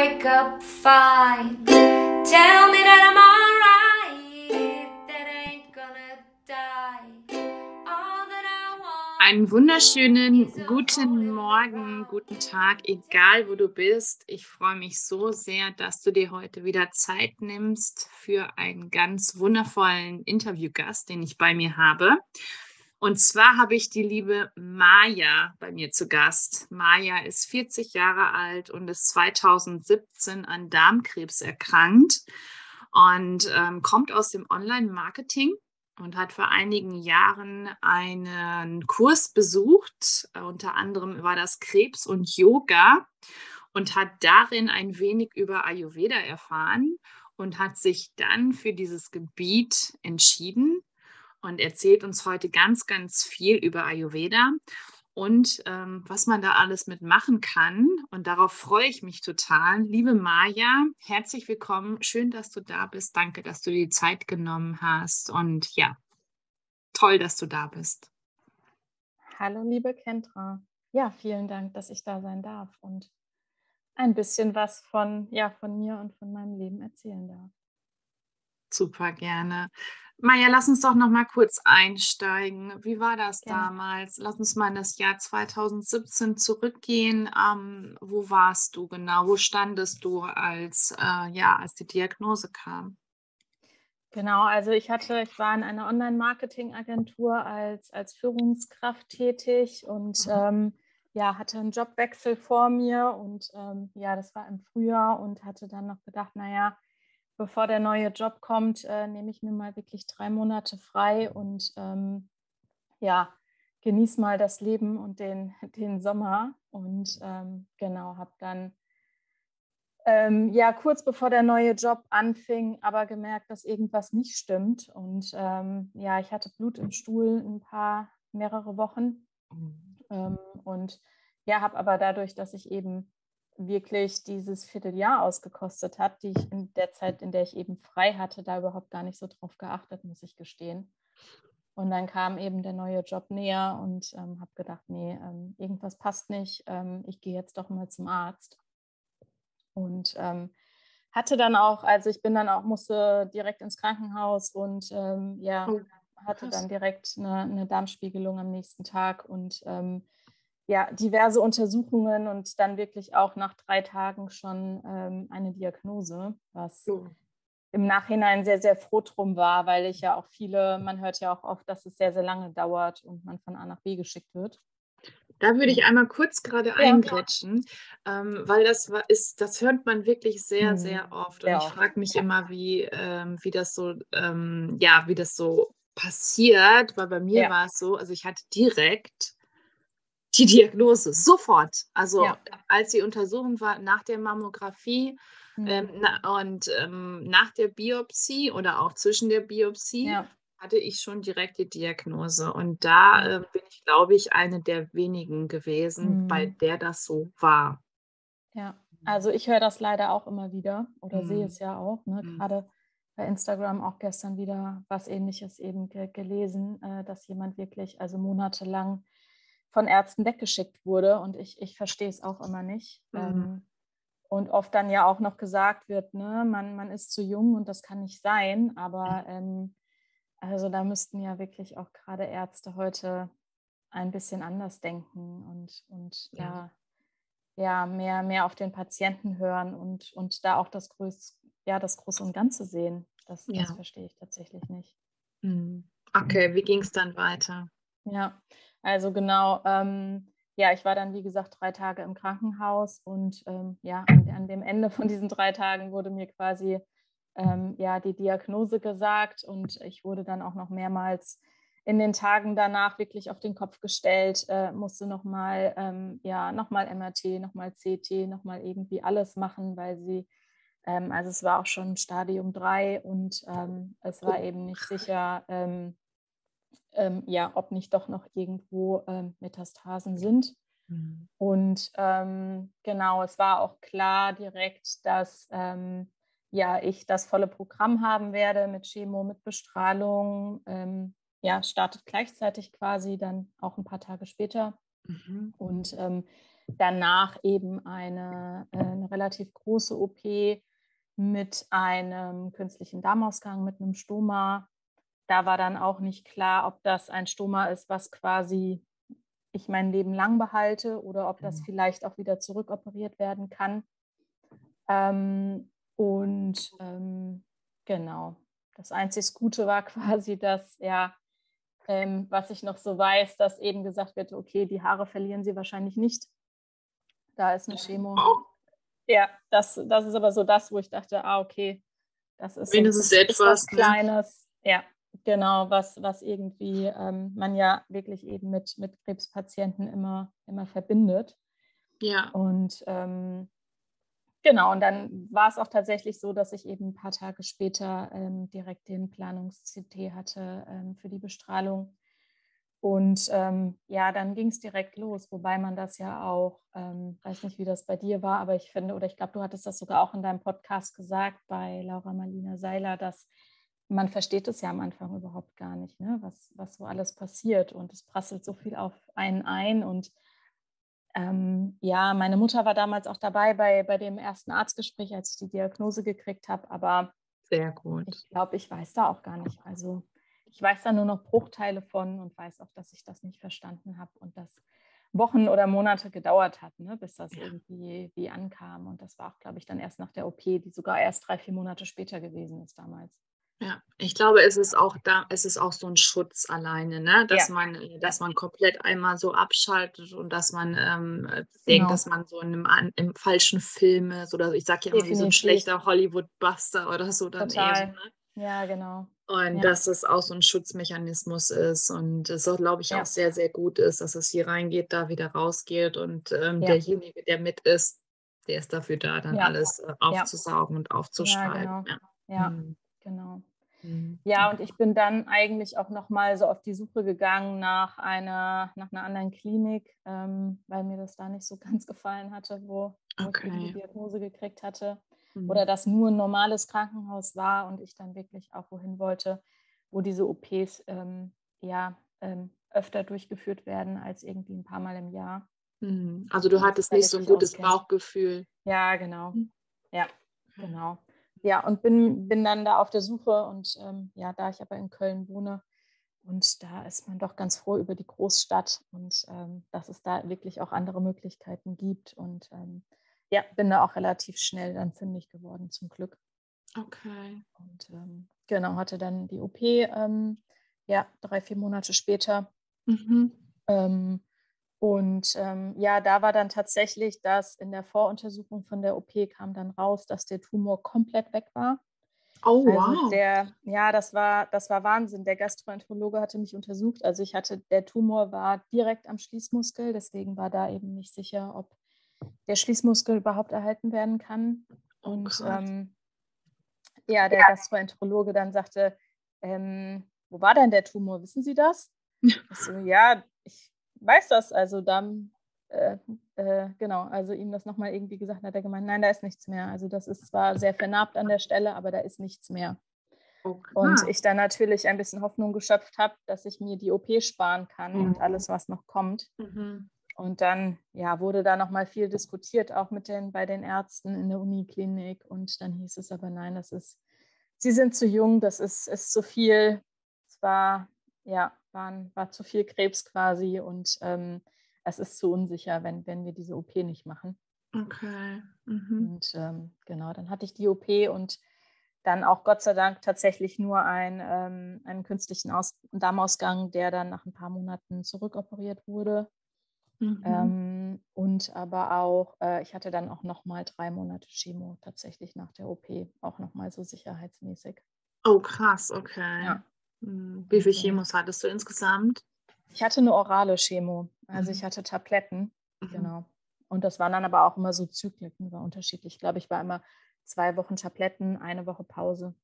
wake up fine. Tell me that I'm alright, that I ain't gonna die. All that I want. Einen wunderschönen guten Morgen, guten Tag, egal wo du bist. Ich freue mich so sehr, dass du dir heute wieder Zeit nimmst für einen ganz wundervollen Interviewgast, den ich bei mir habe. Und zwar habe ich die liebe Maja bei mir zu Gast. Maja ist 40 Jahre alt und ist 2017 an Darmkrebs erkrankt und ähm, kommt aus dem Online-Marketing und hat vor einigen Jahren einen Kurs besucht. Unter anderem war das Krebs und Yoga und hat darin ein wenig über Ayurveda erfahren und hat sich dann für dieses Gebiet entschieden und erzählt uns heute ganz, ganz viel über Ayurveda und ähm, was man da alles mitmachen kann. Und darauf freue ich mich total. Liebe Maja, herzlich willkommen. Schön, dass du da bist. Danke, dass du dir die Zeit genommen hast. Und ja, toll, dass du da bist. Hallo, liebe Kendra. Ja, vielen Dank, dass ich da sein darf und ein bisschen was von, ja, von mir und von meinem Leben erzählen darf. Super gerne. Maja, lass uns doch noch mal kurz einsteigen. Wie war das Gerne. damals? Lass uns mal in das Jahr 2017 zurückgehen. Ähm, wo warst du genau? Wo standest du, als, äh, ja, als die Diagnose kam? Genau, also ich hatte, ich war in einer Online-Marketing-Agentur als, als Führungskraft tätig und mhm. ähm, ja, hatte einen Jobwechsel vor mir und ähm, ja, das war im Frühjahr und hatte dann noch gedacht, naja, bevor der neue Job kommt, äh, nehme ich mir mal wirklich drei Monate frei und ähm, ja, genieße mal das Leben und den, den Sommer. Und ähm, genau, habe dann ähm, ja kurz bevor der neue Job anfing, aber gemerkt, dass irgendwas nicht stimmt. Und ähm, ja, ich hatte Blut im Stuhl ein paar, mehrere Wochen. Mhm. Ähm, und ja, habe aber dadurch, dass ich eben wirklich dieses Vierteljahr ausgekostet hat, die ich in der Zeit, in der ich eben frei hatte, da überhaupt gar nicht so drauf geachtet, muss ich gestehen. Und dann kam eben der neue Job näher und ähm, habe gedacht, nee, ähm, irgendwas passt nicht. Ähm, ich gehe jetzt doch mal zum Arzt. Und ähm, hatte dann auch, also ich bin dann auch, musste direkt ins Krankenhaus und ähm, ja, oh, hatte dann direkt eine, eine, Darmspiegelung am nächsten Tag und ähm, ja, diverse Untersuchungen und dann wirklich auch nach drei Tagen schon ähm, eine Diagnose, was so. im Nachhinein sehr, sehr froh drum war, weil ich ja auch viele, man hört ja auch oft, dass es sehr, sehr lange dauert und man von A nach B geschickt wird. Da würde ich einmal kurz gerade ja. eingrätschen, ähm, weil das war, ist, das hört man wirklich sehr, mhm. sehr oft. Und sehr ich frage mich ja. immer, wie, ähm, wie das so, ähm, ja, wie das so passiert, weil bei mir ja. war es so, also ich hatte direkt die Diagnose sofort. Also ja. als die Untersuchung war nach der Mammographie mhm. ähm, na, und ähm, nach der Biopsie oder auch zwischen der Biopsie ja. hatte ich schon direkt die Diagnose. Und da äh, bin ich, glaube ich, eine der wenigen gewesen, mhm. bei der das so war. Ja, also ich höre das leider auch immer wieder oder mhm. sehe es ja auch, ne? Mhm. gerade bei Instagram auch gestern wieder was ähnliches eben ge gelesen, äh, dass jemand wirklich also monatelang von Ärzten weggeschickt wurde. Und ich, ich verstehe es auch immer nicht. Mhm. Ähm, und oft dann ja auch noch gesagt wird, ne, man, man ist zu jung und das kann nicht sein. Aber ähm, also da müssten ja wirklich auch gerade Ärzte heute ein bisschen anders denken und, und ja. da ja, mehr, mehr auf den Patienten hören und, und da auch das, Größ, ja, das Große und Ganze sehen. Das, ja. das verstehe ich tatsächlich nicht. Mhm. Okay, wie ging es dann weiter? Ja, also genau, ähm, ja, ich war dann, wie gesagt, drei Tage im Krankenhaus und ähm, ja, an, an, dem Ende von diesen drei Tagen wurde mir quasi ähm, ja, die Diagnose gesagt und ich wurde dann auch noch mehrmals in den Tagen danach wirklich auf den Kopf gestellt, äh, musste nochmal ähm, ja, noch MRT, nochmal CT, nochmal irgendwie alles machen, weil sie, ähm, also es war auch schon Stadium 3 und ähm, es war eben nicht sicher, ähm, ähm, ja, ob nicht doch noch irgendwo ähm, Metastasen sind. Mhm. Und ähm, genau, es war auch klar direkt, dass ähm, ja, ich das volle Programm haben werde mit Chemo, mit Bestrahlung. Ähm, ja, startet gleichzeitig quasi dann auch ein paar Tage später. Mhm. Und ähm, danach eben eine, äh, eine relativ große OP mit einem künstlichen Darmausgang, mit einem Stoma. Da war dann auch nicht klar, ob das ein Stoma ist, was quasi ich mein Leben lang behalte oder ob das mhm. vielleicht auch wieder zurückoperiert werden kann. Ähm, und ähm, genau, das einzig Gute war quasi, dass ja, ähm, was ich noch so weiß, dass eben gesagt wird, okay, die Haare verlieren sie wahrscheinlich nicht. Da ist eine Chemo. Oh. Ja, das, das ist aber so das, wo ich dachte, ah, okay, das ist, so, etwas, was ne? Kleines. Ja, genau, was, was irgendwie ähm, man ja wirklich eben mit, mit Krebspatienten immer, immer verbindet. Ja. Und ähm, genau, und dann war es auch tatsächlich so, dass ich eben ein paar Tage später ähm, direkt den Planungs-CT hatte ähm, für die Bestrahlung. Und ähm, ja, dann ging es direkt los, wobei man das ja auch, ähm, weiß nicht, wie das bei dir war, aber ich finde, oder ich glaube, du hattest das sogar auch in deinem Podcast gesagt bei Laura Marlina Seiler, dass man versteht es ja am Anfang überhaupt gar nicht, ne? was, was so alles passiert und es prasselt so viel auf einen ein und ähm, ja, meine Mutter war damals auch dabei bei, bei dem ersten Arztgespräch, als ich die Diagnose gekriegt habe, aber sehr gut. Ich glaube, ich weiß da auch gar nicht. Also ich weiß da nur noch Bruchteile von und weiß auch, dass ich das nicht verstanden habe und das Wochen oder Monate gedauert hat, ne, bis das ja. irgendwie wie ankam. Und das war auch, glaube ich, dann erst nach der OP, die sogar erst drei, vier Monate später gewesen ist damals. Ja, ich glaube, es ist auch da, es ist auch so ein Schutz alleine, ne? dass ja. man, dass man komplett einmal so abschaltet und dass man ähm, genau. denkt, dass man so in einem, im falschen Film ist oder ich sage ja immer wie so ein schlechter Hollywood-Buster oder so dann Total. Eben, ne? Ja, genau. Und ja. dass es auch so ein Schutzmechanismus ist und es auch, glaube ich, ja. auch sehr, sehr gut ist, dass es hier reingeht, da wieder rausgeht und ähm, derjenige, der mit ist, der ist dafür da, dann alles äh, aufzusaugen und aufzuschreiben. Ja, genau. Ja, hm. genau. Mhm. Ja, und ich bin dann eigentlich auch nochmal so auf die Suche gegangen nach einer, nach einer anderen Klinik, ähm, weil mir das da nicht so ganz gefallen hatte, wo, okay. ich die Diagnose gekriegt hatte. Mhm. Oder das nur ein normales Krankenhaus war und ich dann wirklich auch wohin wollte, wo diese OPs ähm, ja ähm, öfter durchgeführt werden als irgendwie ein paar Mal im Jahr. Mhm. Also du hattest nicht so ein gutes auskennt. Bauchgefühl. Ja, genau. Mhm. Ja, genau ja, und bin, bin dann da auf der Suche und ähm, ja, da ich aber in Köln wohne und da ist man doch ganz froh über die Großstadt und ähm, dass es da wirklich auch andere Möglichkeiten gibt und ähm, ja, bin da auch relativ schnell dann fündig geworden zum Glück. Okay. Und ähm, genau, hatte dann die OP, ähm, ja, drei, vier Monate später. Mhm. Und ähm, ja, da war dann tatsächlich, dass in der Voruntersuchung von der OP kam dann raus, dass der Tumor komplett weg war. Oh, also wow. Der, ja, das war, das war Wahnsinn. Der Gastroenterologe hatte mich untersucht. Also ich hatte, der Tumor war direkt am Schließmuskel, deswegen war da eben nicht sicher, ob der Schließmuskel überhaupt erhalten werden kann. Oh Und ähm, ja, der Gastroenterologe dann sagte, ähm, wo war denn der Tumor? Wissen Sie das? Ich so, ja, ich weiß das. Also dann, äh, äh, genau, also ihm das nochmal irgendwie gesagt, hat er gemeint, nein, da ist nichts mehr. Also das ist zwar sehr vernarbt an der Stelle, aber da ist nichts mehr. Okay. Und ich dann natürlich ein bisschen Hoffnung geschöpft habe, dass ich mir die OP sparen kann mhm. und alles, was noch kommt. Mhm. Und dann ja, wurde da nochmal viel diskutiert, auch mit den, bei den Ärzten in der Uniklinik. Und dann hieß es aber, nein, das ist, sie sind zu jung, das ist, ist zu viel. Es war ja, waren, war zu viel Krebs quasi und ähm, es ist zu unsicher, wenn, wenn wir diese OP nicht machen. Okay. Mhm. Und ähm, genau, dann hatte ich die OP und dann auch Gott sei Dank tatsächlich nur ein, ähm, einen künstlichen Aus Darmausgang, der dann nach ein paar Monaten zurückoperiert wurde. Mhm. Ähm, und aber auch, äh, ich hatte dann auch nochmal drei Monate Chemo tatsächlich nach der OP, auch nochmal so sicherheitsmäßig. Oh, krass, okay. Ja. Hm, wie viele Chemos hattest du insgesamt? Ich hatte eine orale Chemo. Also mhm. ich hatte Tabletten, mhm. genau. Und das waren dann aber auch immer so Zykliken, war unterschiedlich. Ich glaube, ich war immer zwei Wochen Tabletten, eine Woche Pause.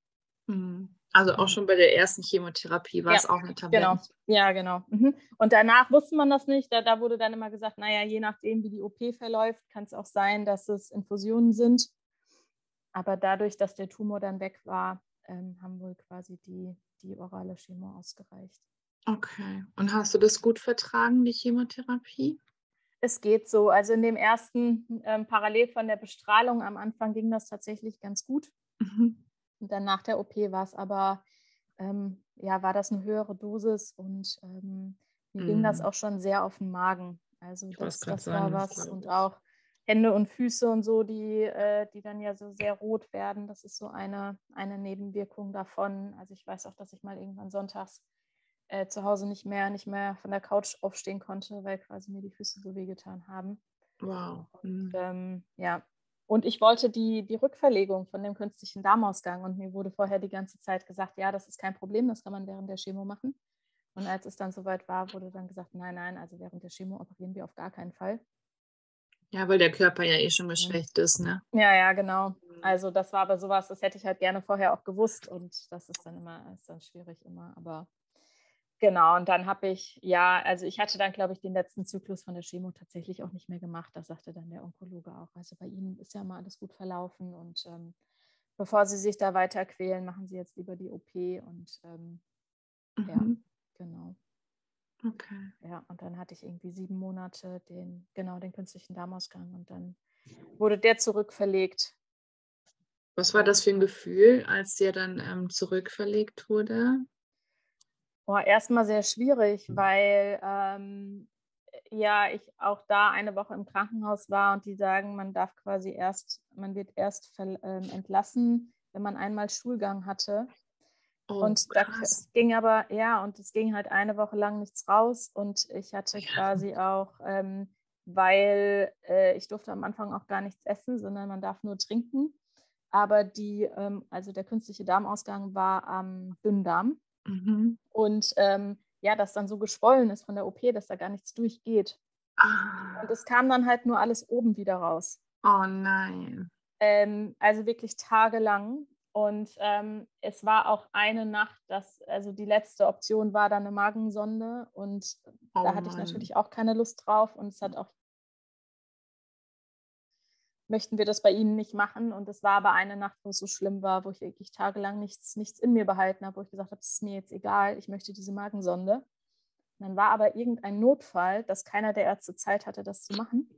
Mhm. Also auch schon bei der ersten Chemotherapie war ja, es auch eine Tablette. Genau, ja, genau. Mhm. Und danach wusste man das nicht. Da, da wurde dann immer gesagt, naja, je nachdem, wie die OP verläuft, kann es auch sein, dass es Infusionen sind. Aber dadurch, dass der Tumor dann weg war, ähm, haben wohl quasi die die orale Chemo ausgereicht. Okay. Und hast du das gut vertragen, die Chemotherapie? es geht so. Also in dem ersten, ähm, parallel von der Bestrahlung am Anfang ging das tatsächlich ganz gut. Mhm. Und dann nach der OP war es aber, ähm, ja, war das eine höhere Dosis und ähm, mir mhm. ging das mhm. auch schon sehr auf den Magen. Also das, das war was. Und auch Hände und Füße und so, die, äh, die dann ja so sehr rot werden. Das ist so eine, eine Nebenwirkung davon. Also ich weiß auch, dass ich mal irgendwann sonntags äh, zu Hause nicht mehr, nicht mehr von der Couch aufstehen konnte, weil quasi mir die Füße so wehgetan haben. Wow. Und, mhm. ähm, ja. Und ich wollte die, die Rückverlegung von dem künstlichen Darmausgang und mir wurde vorher die ganze Zeit gesagt, ja, das ist kein Problem, das kann man während der Chemo machen. Und als es dann soweit war, wurde dann gesagt, nein, nein, also während der Chemo operieren wir auf gar keinen Fall. Ja, weil der Körper ja eh schon geschwächt ist, ne? Ja, ja, genau. Mhm. Also das war aber sowas, das hätte ich halt gerne vorher auch gewusst und das ist dann immer, ist dann schwierig immer, aber Genau, und dann habe ich, ja, also ich hatte dann, glaube ich, den letzten Zyklus von der Chemo tatsächlich auch nicht mehr gemacht. Das sagte dann der Onkologe auch. Also bei Ihnen ist ja mal alles gut verlaufen und ähm, bevor Sie sich da weiter quälen, machen Sie jetzt lieber die OP und ähm, mhm. ja, genau. Okay. Ja, und dann hatte ich irgendwie sieben Monate den, genau, den künstlichen Darmausgang und dann wurde der zurückverlegt. Was war das für ein Gefühl, als der dann ähm, zurückverlegt wurde? Boah, erstmal sehr schwierig, mhm. weil ähm, ja ich auch da eine Woche im Krankenhaus war und die sagen, man darf quasi erst, man wird erst ähm, entlassen, wenn man einmal Schulgang hatte. Oh, und da, es ging aber, ja, und es ging halt eine Woche lang nichts raus und ich hatte quasi auch, ähm, weil äh, ich durfte am Anfang auch gar nichts essen, sondern man darf nur trinken. Aber die, ähm, also der künstliche Darmausgang war am Dünndarm. Mhm. Und ähm, ja, das dann so geschwollen ist von der OP, dass da gar nichts durchgeht. Ah. Und es kam dann halt nur alles oben wieder raus. Oh nein. Ähm, also wirklich tagelang. Und ähm, es war auch eine Nacht, dass, also die letzte Option war dann eine Magensonde. Und oh da hatte Mann. ich natürlich auch keine Lust drauf. Und es hat auch möchten wir das bei Ihnen nicht machen. Und es war aber eine Nacht, wo es so schlimm war, wo ich wirklich tagelang nichts, nichts in mir behalten habe, wo ich gesagt habe, es ist mir jetzt egal, ich möchte diese Magensonde. Und dann war aber irgendein Notfall, dass keiner der Ärzte Zeit hatte, das zu machen.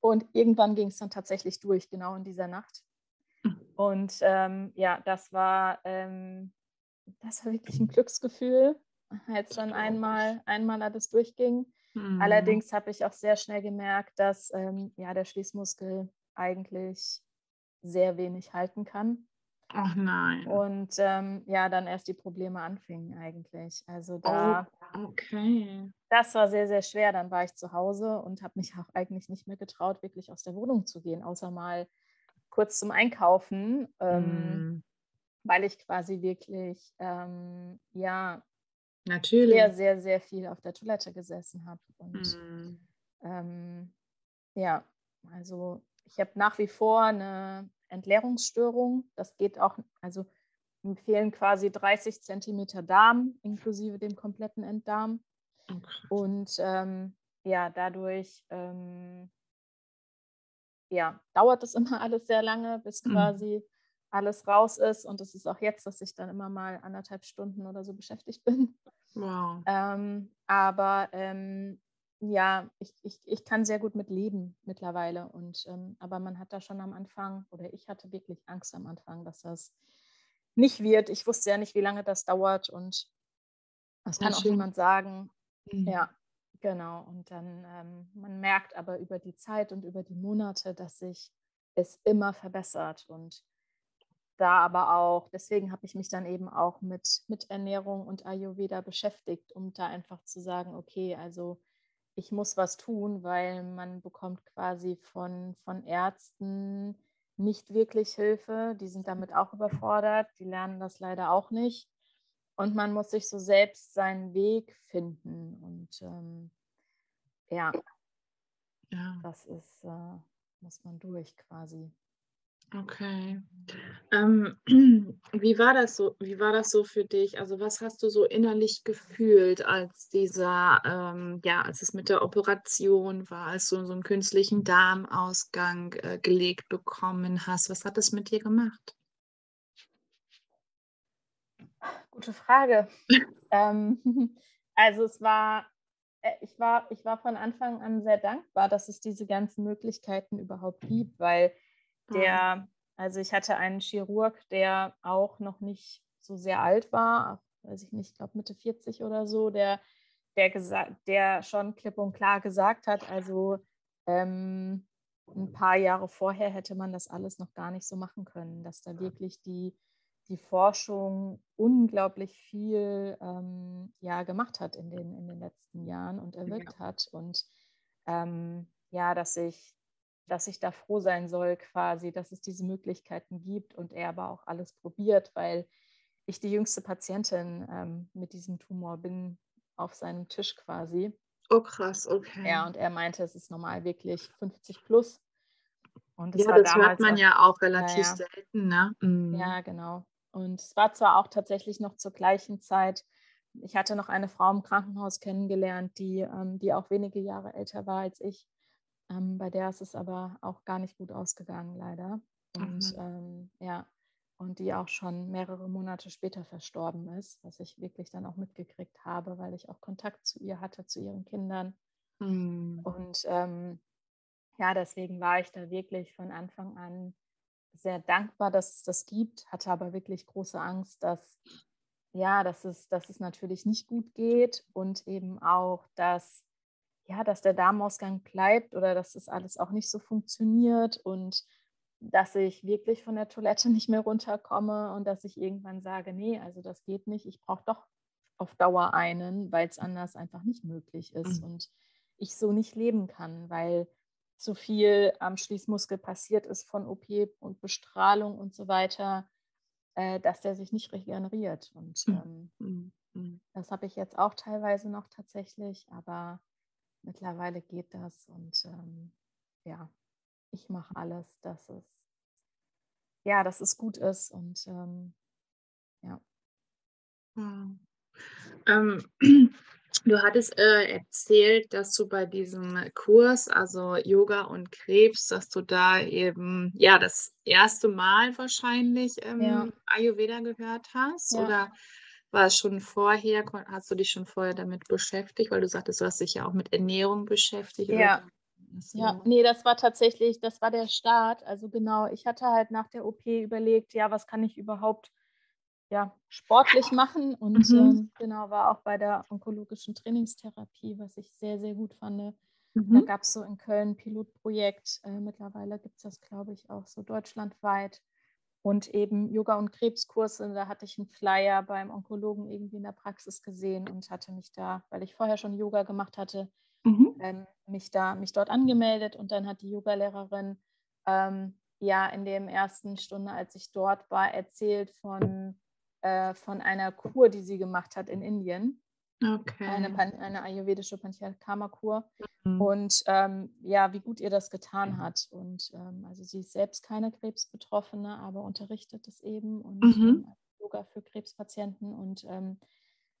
Und irgendwann ging es dann tatsächlich durch, genau in dieser Nacht. Und ähm, ja, das war, ähm, das war wirklich ein Glücksgefühl, als dann einmal, einmal alles durchging. Mhm. Allerdings habe ich auch sehr schnell gemerkt, dass ähm, ja, der Schließmuskel eigentlich sehr wenig halten kann. Ach nein. Und ähm, ja, dann erst die Probleme anfingen eigentlich. Also da. Oh, okay. Das war sehr, sehr schwer. Dann war ich zu Hause und habe mich auch eigentlich nicht mehr getraut, wirklich aus der Wohnung zu gehen, außer mal kurz zum Einkaufen, ähm, mm. weil ich quasi wirklich ähm, ja Natürlich. sehr, sehr, sehr viel auf der Toilette gesessen habe. Und mhm. ähm, ja, also ich habe nach wie vor eine Entleerungsstörung. Das geht auch, also mir fehlen quasi 30 Zentimeter Darm, inklusive dem kompletten Enddarm. Okay. Und ähm, ja, dadurch ähm, ja, dauert es immer alles sehr lange, bis mhm. quasi mhm. alles raus ist. Und es ist auch jetzt, dass ich dann immer mal anderthalb Stunden oder so beschäftigt bin. Wow. Ähm, aber ähm, ja, ich, ich, ich kann sehr gut mit leben mittlerweile. Und ähm, aber man hat da schon am Anfang, oder ich hatte wirklich Angst am Anfang, dass das nicht wird. Ich wusste ja nicht, wie lange das dauert und das kann auch niemand sagen. Mhm. Ja, genau. Und dann, ähm, man merkt aber über die Zeit und über die Monate, dass sich es immer verbessert. Und da aber auch, deswegen habe ich mich dann eben auch mit, mit Ernährung und Ayurveda beschäftigt, um da einfach zu sagen, okay, also ich muss was tun, weil man bekommt quasi von, von Ärzten nicht wirklich Hilfe. Die sind damit auch überfordert, die lernen das leider auch nicht. Und man muss sich so selbst seinen Weg finden. Und ähm, ja, ja, das ist, äh, muss man durch quasi. Okay. Ähm, wie war das so? Wie war das so für dich? Also was hast du so innerlich gefühlt, als dieser, ähm, ja, als es mit der Operation war, als du so einen künstlichen Darmausgang äh, gelegt bekommen hast? Was hat das mit dir gemacht? Gute Frage. ähm, also es war äh, ich war, ich war von Anfang an sehr dankbar, dass es diese ganzen Möglichkeiten überhaupt gibt, weil der, also ich hatte einen Chirurg, der auch noch nicht so sehr alt war, weiß ich nicht, ich glaube Mitte 40 oder so, der, der, gesagt, der schon klipp und klar gesagt hat, also ähm, ein paar Jahre vorher hätte man das alles noch gar nicht so machen können, dass da wirklich die, die Forschung unglaublich viel ähm, ja, gemacht hat in den, in den letzten Jahren und erwirkt ja. hat. Und ähm, ja, dass ich, dass ich da froh sein soll, quasi, dass es diese Möglichkeiten gibt und er aber auch alles probiert, weil ich die jüngste Patientin ähm, mit diesem Tumor bin auf seinem Tisch quasi. Oh krass, okay. Ja, und er meinte, es ist normal wirklich 50 plus. Und das ja, das hört man auch, ja auch relativ ja, selten, ne? Mhm. Ja, genau. Und es war zwar auch tatsächlich noch zur gleichen Zeit, ich hatte noch eine Frau im Krankenhaus kennengelernt, die, ähm, die auch wenige Jahre älter war als ich. Ähm, bei der ist es aber auch gar nicht gut ausgegangen, leider. Und mhm. ja, und die auch schon mehrere Monate später verstorben ist, was ich wirklich dann auch mitgekriegt habe, weil ich auch Kontakt zu ihr hatte, zu ihren Kindern. Mhm. Und ähm, ja, deswegen war ich da wirklich von Anfang an sehr dankbar, dass es das gibt, hatte aber wirklich große Angst, dass ja, dass es, dass es natürlich nicht gut geht und eben auch, dass ja, dass der Darmausgang bleibt oder dass das alles auch nicht so funktioniert und dass ich wirklich von der Toilette nicht mehr runterkomme und dass ich irgendwann sage, nee, also das geht nicht, ich brauche doch auf Dauer einen, weil es anders einfach nicht möglich ist mhm. und ich so nicht leben kann, weil so viel am Schließmuskel passiert ist von OP und Bestrahlung und so weiter, äh, dass der sich nicht regeneriert. Und hm. ähm, mhm. Mhm. das habe ich jetzt auch teilweise noch tatsächlich, aber mittlerweile geht das und ähm, ja, ich mache alles, dass es ja, dass es gut ist und ähm, ja. Ähm, du hattest äh, erzählt, dass du bei diesem Kurs, also Yoga und Krebs, dass du da eben ja das erste Mal wahrscheinlich ähm, ja. Ayurveda gehört hast ja. oder war es schon vorher, hast du dich schon vorher damit beschäftigt, weil du sagtest, du hast dich ja auch mit Ernährung beschäftigt. Ja, ja, nee, das war tatsächlich, das war der Start. Also genau, ich hatte halt nach der OP überlegt, ja, was kann ich überhaupt ja, sportlich machen und mhm. ähm, genau, war auch bei der onkologischen Trainingstherapie, was ich sehr, sehr gut fand. Mhm. Da gab es so in Köln ein Pilotprojekt, äh, mittlerweile gibt es das, glaube ich, auch so deutschlandweit und eben Yoga- und Krebskurse. Da hatte ich einen Flyer beim Onkologen irgendwie in der Praxis gesehen und hatte mich da, weil ich vorher schon Yoga gemacht hatte, mhm. ähm, mich, da, mich dort angemeldet und dann hat die Yogalehrerin ähm, ja in der ersten Stunde, als ich dort war, erzählt von, äh, von einer Kur, die sie gemacht hat in Indien. Okay. Eine, eine ayurvedische Panchakarma-Kur. Mhm. Und ähm, ja, wie gut ihr das getan hat. Und ähm, also sie ist selbst keine Krebsbetroffene, aber unterrichtet es eben und mhm. ähm, Yoga für Krebspatienten. Und ähm,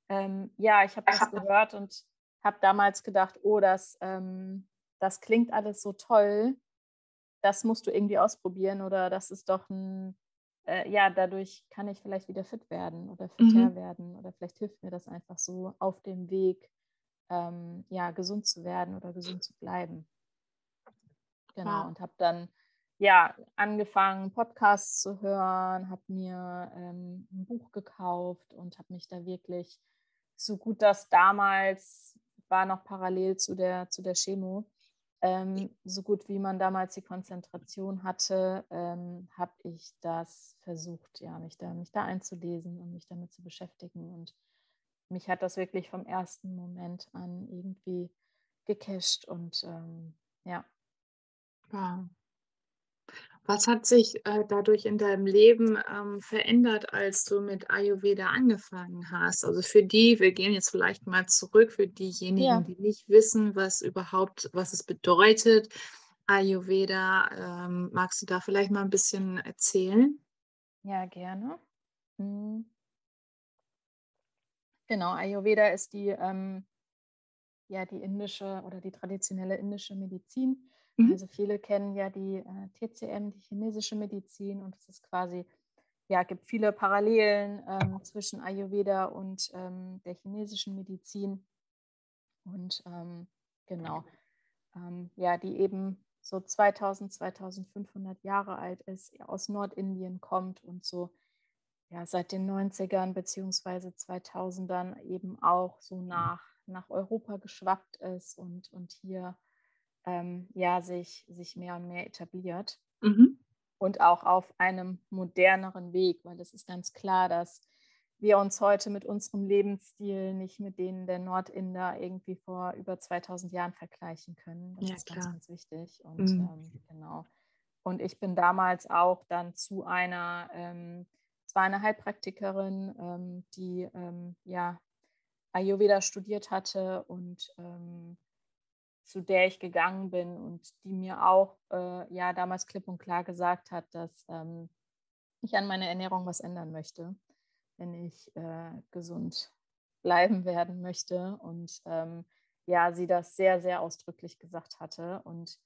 ähm, ja, ich habe das gehört und habe damals gedacht, oh, das, ähm, das klingt alles so toll, das musst du irgendwie ausprobieren oder das ist doch ein, äh, ja, dadurch kann ich vielleicht wieder fit werden oder fitter mhm. werden oder vielleicht hilft mir das einfach so auf dem Weg, ähm, ja, gesund zu werden oder gesund zu bleiben. Genau, ja. und habe dann ja angefangen, Podcasts zu hören, habe mir ähm, ein Buch gekauft und habe mich da wirklich so gut das damals war noch parallel zu der, zu der Chemo. Ähm, so gut wie man damals die Konzentration hatte, ähm, habe ich das versucht, ja, mich da, mich da einzulesen und mich damit zu beschäftigen. Und mich hat das wirklich vom ersten Moment an irgendwie gecasht und ähm, ja. Wow. Was hat sich äh, dadurch in deinem Leben ähm, verändert, als du mit Ayurveda angefangen hast? Also für die, wir gehen jetzt vielleicht mal zurück, für diejenigen, ja. die nicht wissen, was überhaupt, was es bedeutet, Ayurveda, ähm, magst du da vielleicht mal ein bisschen erzählen? Ja, gerne. Mhm. Genau, Ayurveda ist die, ähm, ja, die indische oder die traditionelle indische Medizin Mhm. Also viele kennen ja die äh, TCM, die chinesische Medizin, und es ist quasi, ja, gibt viele Parallelen ähm, zwischen Ayurveda und ähm, der chinesischen Medizin. Und ähm, genau, ähm, ja, die eben so 2000, 2500 Jahre alt ist, aus Nordindien kommt und so ja, seit den 90ern bzw. 2000ern eben auch so nach, nach Europa geschwappt ist und, und hier ähm, ja, sich, sich mehr und mehr etabliert. Mhm. Und auch auf einem moderneren Weg, weil es ist ganz klar, dass wir uns heute mit unserem Lebensstil nicht mit denen der Nordinder irgendwie vor über 2000 Jahren vergleichen können. Das ja, ist klar. ganz, ganz wichtig. Und mhm. ähm, genau. Und ich bin damals auch dann zu einer, ähm, zwar eine Heilpraktikerin, ähm, die ähm, ja Ayurveda studiert hatte und ähm, zu der ich gegangen bin und die mir auch äh, ja damals klipp und klar gesagt hat, dass ähm, ich an meiner Ernährung was ändern möchte, wenn ich äh, gesund bleiben werden möchte. Und ähm, ja, sie das sehr, sehr ausdrücklich gesagt hatte. Und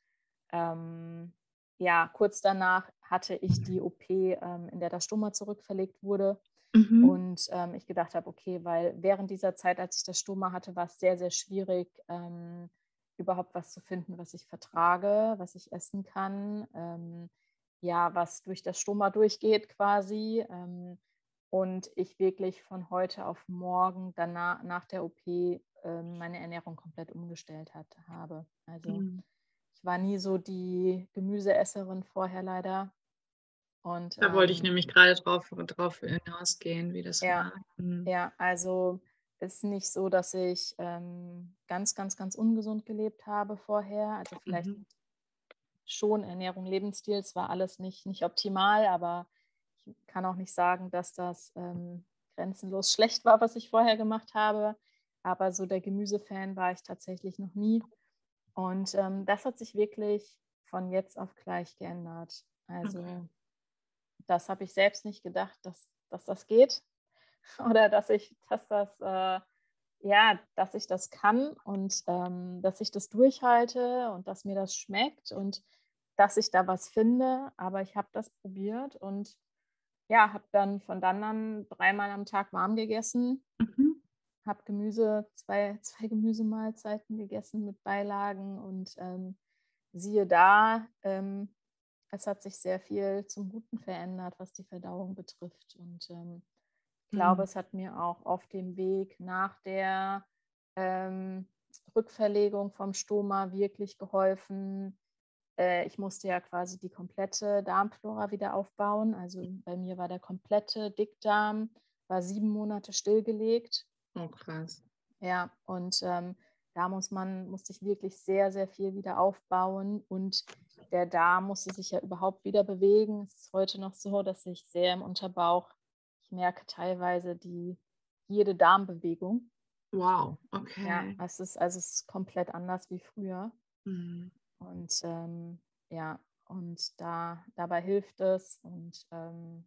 ähm, ja, kurz danach hatte ich die OP, ähm, in der das Stoma zurückverlegt wurde. Mhm. Und ähm, ich gedacht habe, okay, weil während dieser Zeit, als ich das Stoma hatte, war es sehr, sehr schwierig, ähm, überhaupt was zu finden, was ich vertrage, was ich essen kann, ähm, ja, was durch das Stoma durchgeht quasi. Ähm, und ich wirklich von heute auf morgen danach nach der OP äh, meine Ernährung komplett umgestellt hat, habe. Also mhm. ich war nie so die Gemüseesserin vorher leider. Und, da wollte ich ähm, nämlich gerade drauf, drauf hinausgehen, wie das ja, war. Mhm. Ja, also ist nicht so, dass ich ähm, ganz, ganz, ganz ungesund gelebt habe vorher. Also vielleicht mhm. schon Ernährung, Lebensstil, es war alles nicht, nicht optimal, aber ich kann auch nicht sagen, dass das ähm, grenzenlos schlecht war, was ich vorher gemacht habe. Aber so der Gemüsefan war ich tatsächlich noch nie. Und ähm, das hat sich wirklich von jetzt auf gleich geändert. Also okay. das habe ich selbst nicht gedacht, dass, dass das geht. oder dass ich, dass das, äh, ja, dass ich das kann und ähm, dass ich das durchhalte und dass mir das schmeckt und dass ich da was finde. Aber ich habe das probiert und ja, habe dann von dann an dreimal am Tag warm gegessen, mhm. habe Gemüse, zwei, zwei Gemüsemahlzeiten gegessen mit Beilagen und ähm, siehe da, ähm, es hat sich sehr viel zum Guten verändert, was die Verdauung betrifft. Und ähm, glaube, mhm. es hat mir auch auf dem Weg nach der ähm, Rückverlegung vom Stoma wirklich geholfen. Äh, ich musste ja quasi die komplette Darmflora wieder aufbauen. Also bei mir war der komplette Dickdarm, war sieben Monate stillgelegt. Oh, krass. Ja, und ähm, da muss man, musste ich wirklich sehr, sehr viel wieder aufbauen. Und der Darm musste sich ja überhaupt wieder bewegen. Es ist heute noch so, dass ich sehr im Unterbauch ich merke teilweise die jede Darmbewegung. Wow, okay. Ja, es ist also es ist komplett anders wie früher. Mhm. Und ähm, ja, und da dabei hilft es. Und ähm,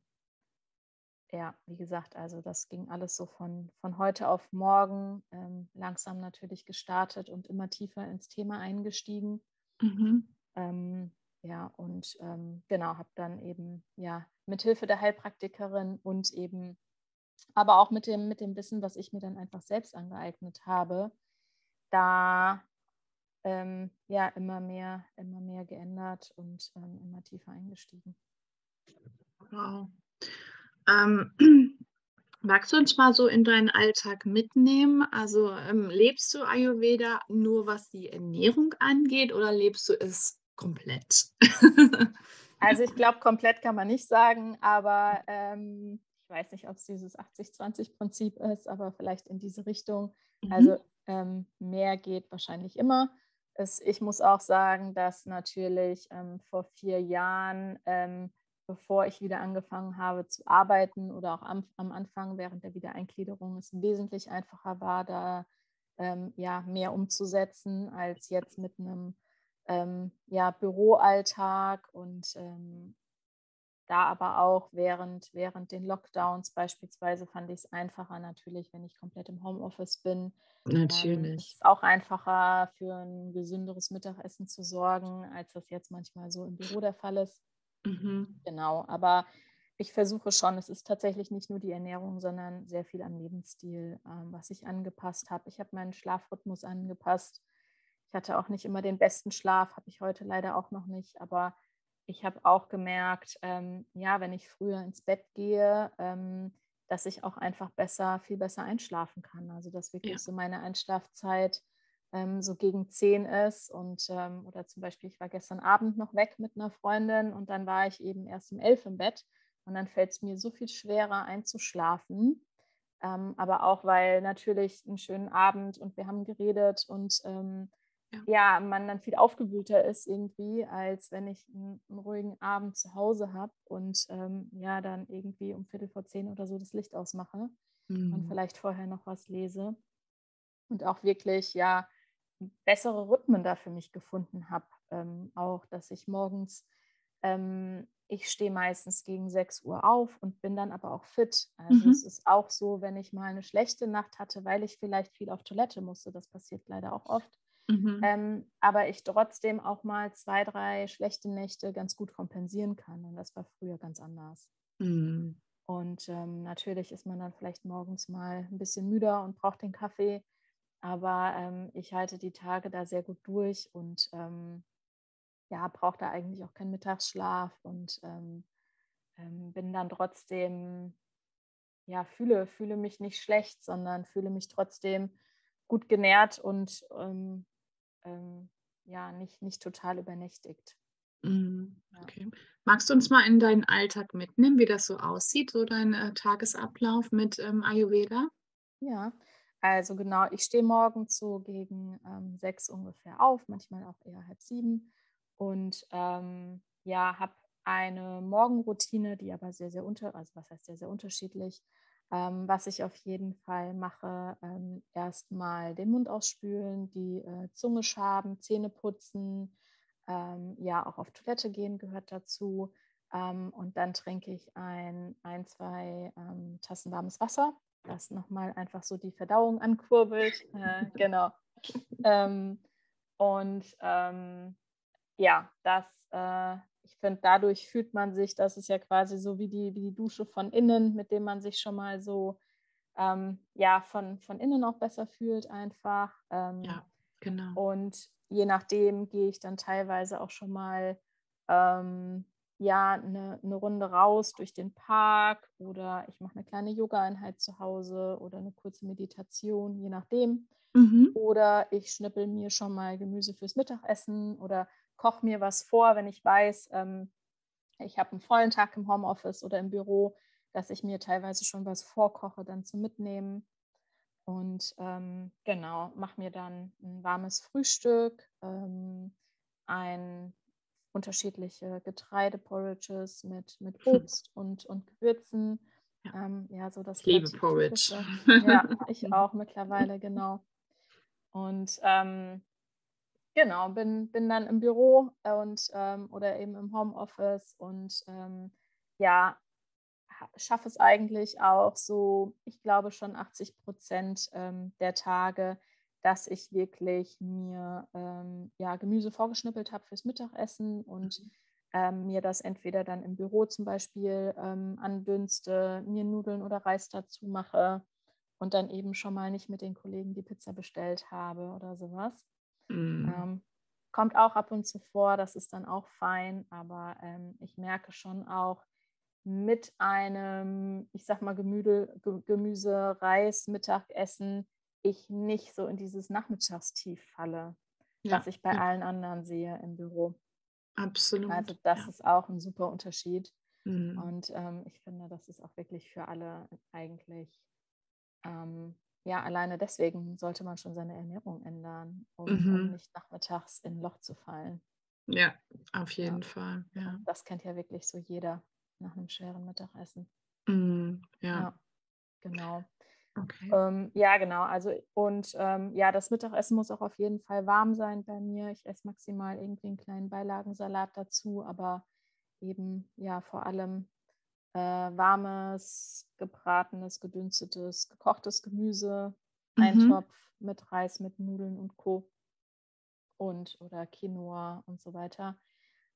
ja, wie gesagt, also das ging alles so von, von heute auf morgen ähm, langsam natürlich gestartet und immer tiefer ins Thema eingestiegen. Mhm. Ähm, ja, und ähm, genau, habe dann eben ja mit Hilfe der Heilpraktikerin und eben aber auch mit dem, mit dem Wissen, was ich mir dann einfach selbst angeeignet habe, da ähm, ja immer mehr, immer mehr geändert und ähm, immer tiefer eingestiegen. Wow. Ähm, magst du uns mal so in deinen Alltag mitnehmen? Also ähm, lebst du Ayurveda nur was die Ernährung angeht oder lebst du es komplett. also ich glaube, komplett kann man nicht sagen, aber ähm, ich weiß nicht, ob es dieses 80-20-Prinzip ist, aber vielleicht in diese Richtung. Mhm. Also ähm, mehr geht wahrscheinlich immer. Es, ich muss auch sagen, dass natürlich ähm, vor vier Jahren, ähm, bevor ich wieder angefangen habe zu arbeiten oder auch am, am Anfang während der Wiedereingliederung, es wesentlich einfacher war, da ähm, ja, mehr umzusetzen als jetzt mit einem ähm, ja, Büroalltag und ähm, da aber auch während, während den Lockdowns beispielsweise fand ich es einfacher natürlich, wenn ich komplett im Homeoffice bin. Ähm, natürlich. Ähm, es ist auch einfacher für ein gesünderes Mittagessen zu sorgen, als das jetzt manchmal so im Büro der Fall ist. Mhm. Genau, aber ich versuche schon, es ist tatsächlich nicht nur die Ernährung, sondern sehr viel am Lebensstil, ähm, was ich angepasst habe. Ich habe meinen Schlafrhythmus angepasst. Ich hatte auch nicht immer den besten Schlaf, habe ich heute leider auch noch nicht, aber ich habe auch gemerkt, ähm, ja, wenn ich früher ins Bett gehe, ähm, dass ich auch einfach besser, viel besser einschlafen kann. Also dass wirklich ja. so meine Einschlafzeit ähm, so gegen zehn ist. Und ähm, oder zum Beispiel, ich war gestern Abend noch weg mit einer Freundin und dann war ich eben erst um elf im Bett. Und dann fällt es mir so viel schwerer einzuschlafen. Ähm, aber auch, weil natürlich einen schönen Abend und wir haben geredet und ähm, ja. man dann viel aufgewühlter ist irgendwie, als wenn ich einen, einen ruhigen Abend zu Hause habe und ähm, ja, dann irgendwie um Viertel vor zehn oder so das Licht ausmache mhm. und vielleicht vorher noch was lese. Und auch wirklich, ja, bessere Rhythmen da für mich gefunden habe. Ähm, auch, dass ich morgens, ähm, ich stehe meistens gegen 6 Uhr auf und bin dann aber auch fit. Also mhm. es ist auch so, wenn ich mal eine schlechte Nacht hatte, weil ich vielleicht viel auf Toilette musste, das passiert leider auch oft, mhm. ähm, aber ich trotzdem auch mal zwei, drei schlechte Nächte ganz gut kompensieren kann. Und das war früher ganz anders. Mhm. Und ähm, natürlich ist man dann vielleicht morgens mal ein bisschen müder und braucht den Kaffee. Aber ähm, ich halte die Tage da sehr gut durch und ähm, ja, brauche da eigentlich auch keinen Mittagsschlaf und ähm, ähm, bin dann trotzdem, ja, fühle, fühle mich nicht schlecht, sondern fühle mich trotzdem gut genährt und ähm, ähm, ja, nicht, nicht total übernächtigt. Mhm, okay. Magst du uns mal in deinen Alltag mitnehmen, wie das so aussieht, so dein äh, Tagesablauf mit ähm, Ayurveda? Ja, also genau, ich stehe morgens so gegen ähm, sechs ungefähr auf, manchmal auch eher halb sieben. Und ähm, ja, habe eine Morgenroutine, die aber sehr, sehr unter, also was heißt sehr, sehr unterschiedlich. Ähm, was ich auf jeden Fall mache, ähm, erstmal den Mund ausspülen, die äh, Zunge schaben, Zähne putzen, ähm, ja, auch auf Toilette gehen gehört dazu. Ähm, und dann trinke ich ein, ein zwei ähm, Tassen warmes Wasser das nochmal einfach so die Verdauung ankurbelt. Äh, genau. Ähm, und ja, das, äh, ich finde, dadurch fühlt man sich, das ist ja quasi so wie die, wie die Dusche von innen, mit dem man sich schon mal so ähm, ja, von, von innen auch besser fühlt einfach. Ähm, ja, genau. Und je nachdem gehe ich dann teilweise auch schon mal ähm, ja, eine, eine Runde raus durch den Park oder ich mache eine kleine Yoga-Einheit zu Hause oder eine kurze Meditation, je nachdem. Mhm. Oder ich schnippel mir schon mal Gemüse fürs Mittagessen oder koche mir was vor, wenn ich weiß, ähm, ich habe einen vollen Tag im Homeoffice oder im Büro, dass ich mir teilweise schon was vorkoche, dann zum Mitnehmen. Und ähm, genau, mache mir dann ein warmes Frühstück, ähm, ein unterschiedliche Getreideporridges mit, mit Obst und, und Gewürzen. Ja. Ähm, ja, so das ich liebe Porridge. Ja, ich auch mittlerweile, genau. Und ähm, genau, bin, bin dann im Büro und ähm, oder eben im Homeoffice und ähm, ja, schaffe es eigentlich auch so, ich glaube schon 80 Prozent ähm, der Tage, dass ich wirklich mir ähm, ja, Gemüse vorgeschnippelt habe fürs Mittagessen und mhm. ähm, mir das entweder dann im Büro zum Beispiel ähm, andünste, mir Nudeln oder Reis dazu mache und dann eben schon mal nicht mit den Kollegen die Pizza bestellt habe oder sowas. Mhm. kommt auch ab und zu vor, das ist dann auch fein, aber ähm, ich merke schon auch, mit einem, ich sag mal, Gemüse, Gemüse Reis, Mittagessen ich nicht so in dieses Nachmittagstief falle, ja. was ich bei ja. allen anderen sehe im Büro. Absolut. Also das ja. ist auch ein super Unterschied. Mhm. Und ähm, ich finde, das ist auch wirklich für alle eigentlich, ähm, ja, alleine deswegen sollte man schon seine Ernährung ändern, um, mhm. um nicht nachmittags in ein Loch zu fallen. Ja, auf jeden Fall. Ja. Das kennt ja wirklich so jeder nach einem schweren Mittagessen. Mhm. ja. Genau. Okay. Ähm, ja, genau. Also und ähm, ja, das Mittagessen muss auch auf jeden Fall warm sein bei mir. Ich esse maximal irgendwie einen kleinen Beilagensalat dazu, aber eben ja vor allem äh, warmes, gebratenes, gedünstetes, gekochtes Gemüse, mhm. Eintopf mit Reis, mit Nudeln und Co. Und oder Quinoa und so weiter.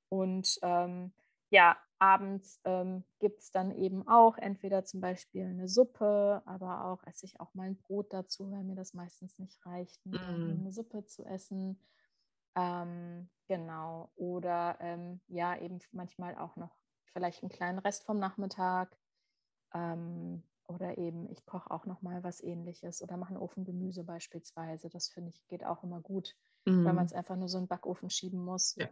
Und ähm, ja, abends ähm, gibt es dann eben auch entweder zum Beispiel eine Suppe, aber auch esse ich auch mal ein Brot dazu, weil mir das meistens nicht reicht, mm. eine Suppe zu essen. Ähm, genau. Oder ähm, ja, eben manchmal auch noch vielleicht einen kleinen Rest vom Nachmittag. Ähm, oder eben, ich koche auch noch mal was ähnliches oder mache ein Ofengemüse beispielsweise. Das finde ich geht auch immer gut, mm. weil man es einfach nur so in den Backofen schieben muss. Ja.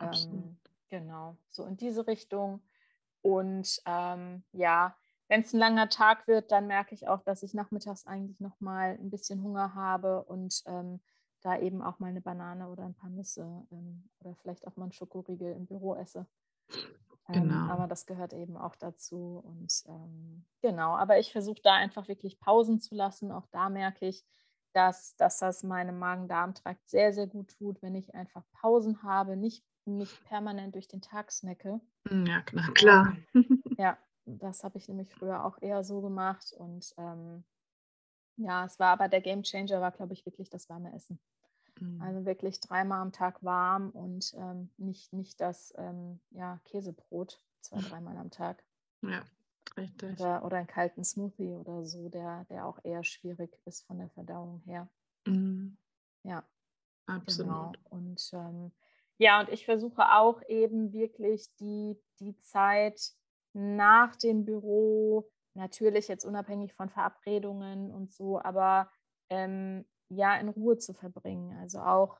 Ähm, genau, so in diese Richtung. Und ähm, ja, wenn es ein langer Tag wird, dann merke ich auch, dass ich nachmittags eigentlich noch mal ein bisschen Hunger habe und ähm, da eben auch mal eine Banane oder ein paar Nüsse ähm, oder vielleicht auch mal ein Schokoriegel im Büro esse. Ähm, genau. aber das gehört eben auch dazu. Und ähm, genau, aber ich versuche da einfach wirklich Pausen zu lassen. Auch da merke ich, dass, dass das meinem Magen-Darm-Trakt sehr, sehr gut tut, wenn ich einfach Pausen habe, nicht, nicht permanent durch den Tag snacke. Hm, ja, klar. klar. ja, das habe ich nämlich früher auch eher so gemacht. Und ähm, ja, es war aber der Game Changer, war, glaube ich, wirklich das warme Essen. Mhm. Also wirklich dreimal am Tag warm und ähm, nicht, nicht das ähm, ja, Käsebrot zwei, dreimal am Tag. Ja, richtig. Oder, oder einen kalten Smoothie oder so, der, der auch eher schwierig ist von der Verdauung her. Mhm. Ja. Absolut. Genau. Und ähm, ja, und ich versuche auch eben wirklich die, die Zeit nach dem Büro, natürlich jetzt unabhängig von Verabredungen und so, aber ähm, ja in Ruhe zu verbringen. Also auch,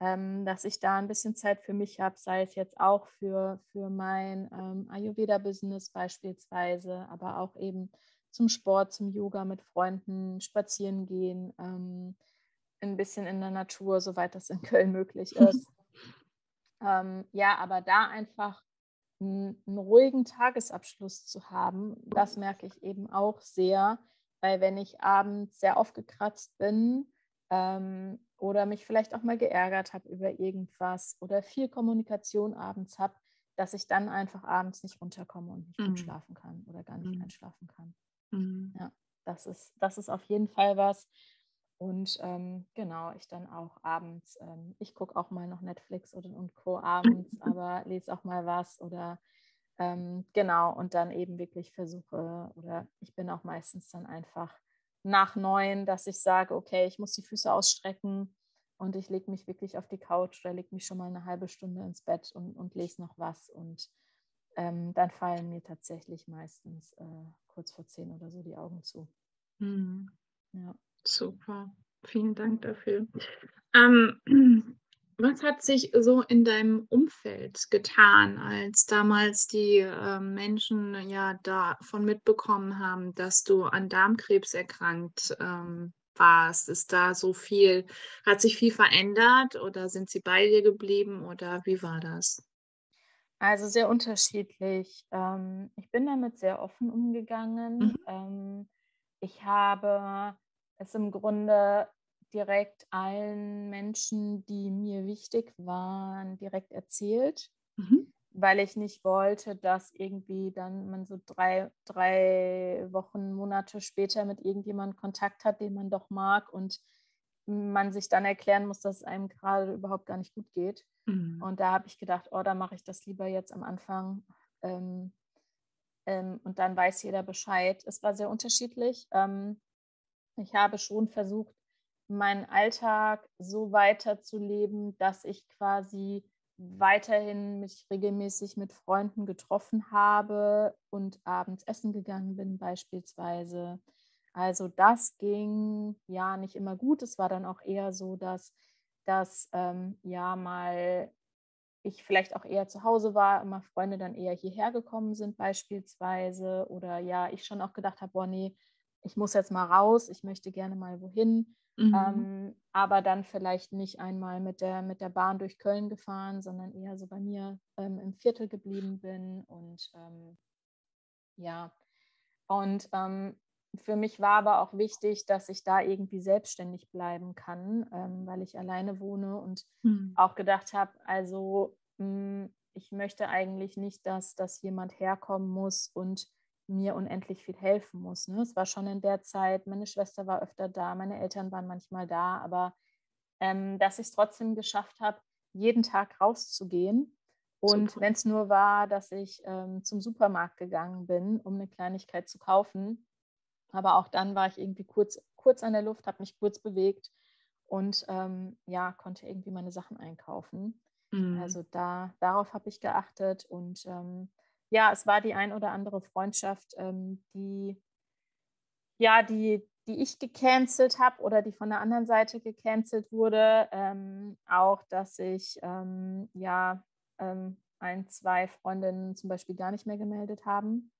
ähm, dass ich da ein bisschen Zeit für mich habe, sei es jetzt auch für, für mein ähm, Ayurveda-Business beispielsweise, aber auch eben zum Sport, zum Yoga mit Freunden, spazieren gehen, ähm, ein bisschen in der Natur, soweit das in Köln möglich ist. Ähm, ja, aber da einfach einen, einen ruhigen Tagesabschluss zu haben, das merke ich eben auch sehr, weil wenn ich abends sehr aufgekratzt bin, ähm, oder mich vielleicht auch mal geärgert habe über irgendwas oder viel Kommunikation abends habe, dass ich dann einfach abends nicht runterkomme und nicht mhm. gut schlafen kann oder gar nicht mhm. einschlafen kann. Mhm. Ja, das ist, das ist auf jeden Fall was. Und ähm, genau, ich dann auch abends, ähm, ich gucke auch mal noch Netflix oder, und Co. abends, aber lese auch mal was oder ähm, genau, und dann eben wirklich versuche, oder ich bin auch meistens dann einfach nach neun, dass ich sage, okay, ich muss die Füße ausstrecken und ich lege mich wirklich auf die Couch oder lege mich schon mal eine halbe Stunde ins Bett und, und lese noch was. Und ähm, dann fallen mir tatsächlich meistens äh, kurz vor zehn oder so die Augen zu. Mhm. Ja. Super. Vielen Dank dafür. Ähm, was hat sich so in deinem Umfeld getan, als damals die äh, Menschen ja davon mitbekommen haben, dass du an Darmkrebs erkrankt ähm, warst? Ist da so viel, hat sich viel verändert oder sind sie bei dir geblieben oder wie war das? Also sehr unterschiedlich. Ähm, ich bin damit sehr offen umgegangen. Mhm. Ähm, ich habe es im Grunde direkt allen Menschen, die mir wichtig waren, direkt erzählt, mhm. weil ich nicht wollte, dass irgendwie dann man so drei, drei Wochen, Monate später mit irgendjemandem Kontakt hat, den man doch mag und man sich dann erklären muss, dass es einem gerade überhaupt gar nicht gut geht. Mhm. Und da habe ich gedacht, oh, da mache ich das lieber jetzt am Anfang. Ähm, ähm, und dann weiß jeder Bescheid. Es war sehr unterschiedlich. Ähm, ich habe schon versucht, meinen Alltag so weiterzuleben, dass ich quasi weiterhin mich regelmäßig mit Freunden getroffen habe und abends essen gegangen bin beispielsweise. Also das ging ja nicht immer gut. Es war dann auch eher so, dass, dass ähm, ja mal ich vielleicht auch eher zu Hause war, immer Freunde dann eher hierher gekommen sind beispielsweise oder ja, ich schon auch gedacht habe, boah nee, ich muss jetzt mal raus, ich möchte gerne mal wohin Mhm. Ähm, aber dann vielleicht nicht einmal mit der, mit der Bahn durch Köln gefahren, sondern eher so bei mir ähm, im Viertel geblieben bin. Und ähm, ja, und ähm, für mich war aber auch wichtig, dass ich da irgendwie selbstständig bleiben kann, ähm, weil ich alleine wohne und mhm. auch gedacht habe, also mh, hm, ich möchte eigentlich nicht, dass, dass jemand herkommen muss und mir unendlich viel helfen muss. Ne? Es war schon in der Zeit, meine Schwester war öfter da, meine Eltern waren manchmal da, aber ähm, dass ich es trotzdem geschafft habe, jeden Tag rauszugehen Und wenn es nur war, dass ich ähm, zum Supermarkt gegangen bin, um eine Kleinigkeit zu kaufen. Aber auch dann war ich irgendwie kurz, kurz an der Luft, habe mich kurz bewegt und ähm, ja, konnte irgendwie meine Sachen einkaufen. Mhm. Also da, darauf habe ich geachtet. Und ähm, ja, es war die ein oder andere Freundschaft, ähm, die ja, die, die ich gecancelt habe oder die von der anderen Seite gecancelt wurde. Ähm, auch, dass ich ähm, ja ähm, ein, zwei Freundinnen zum Beispiel gar nicht mehr gemeldet haben.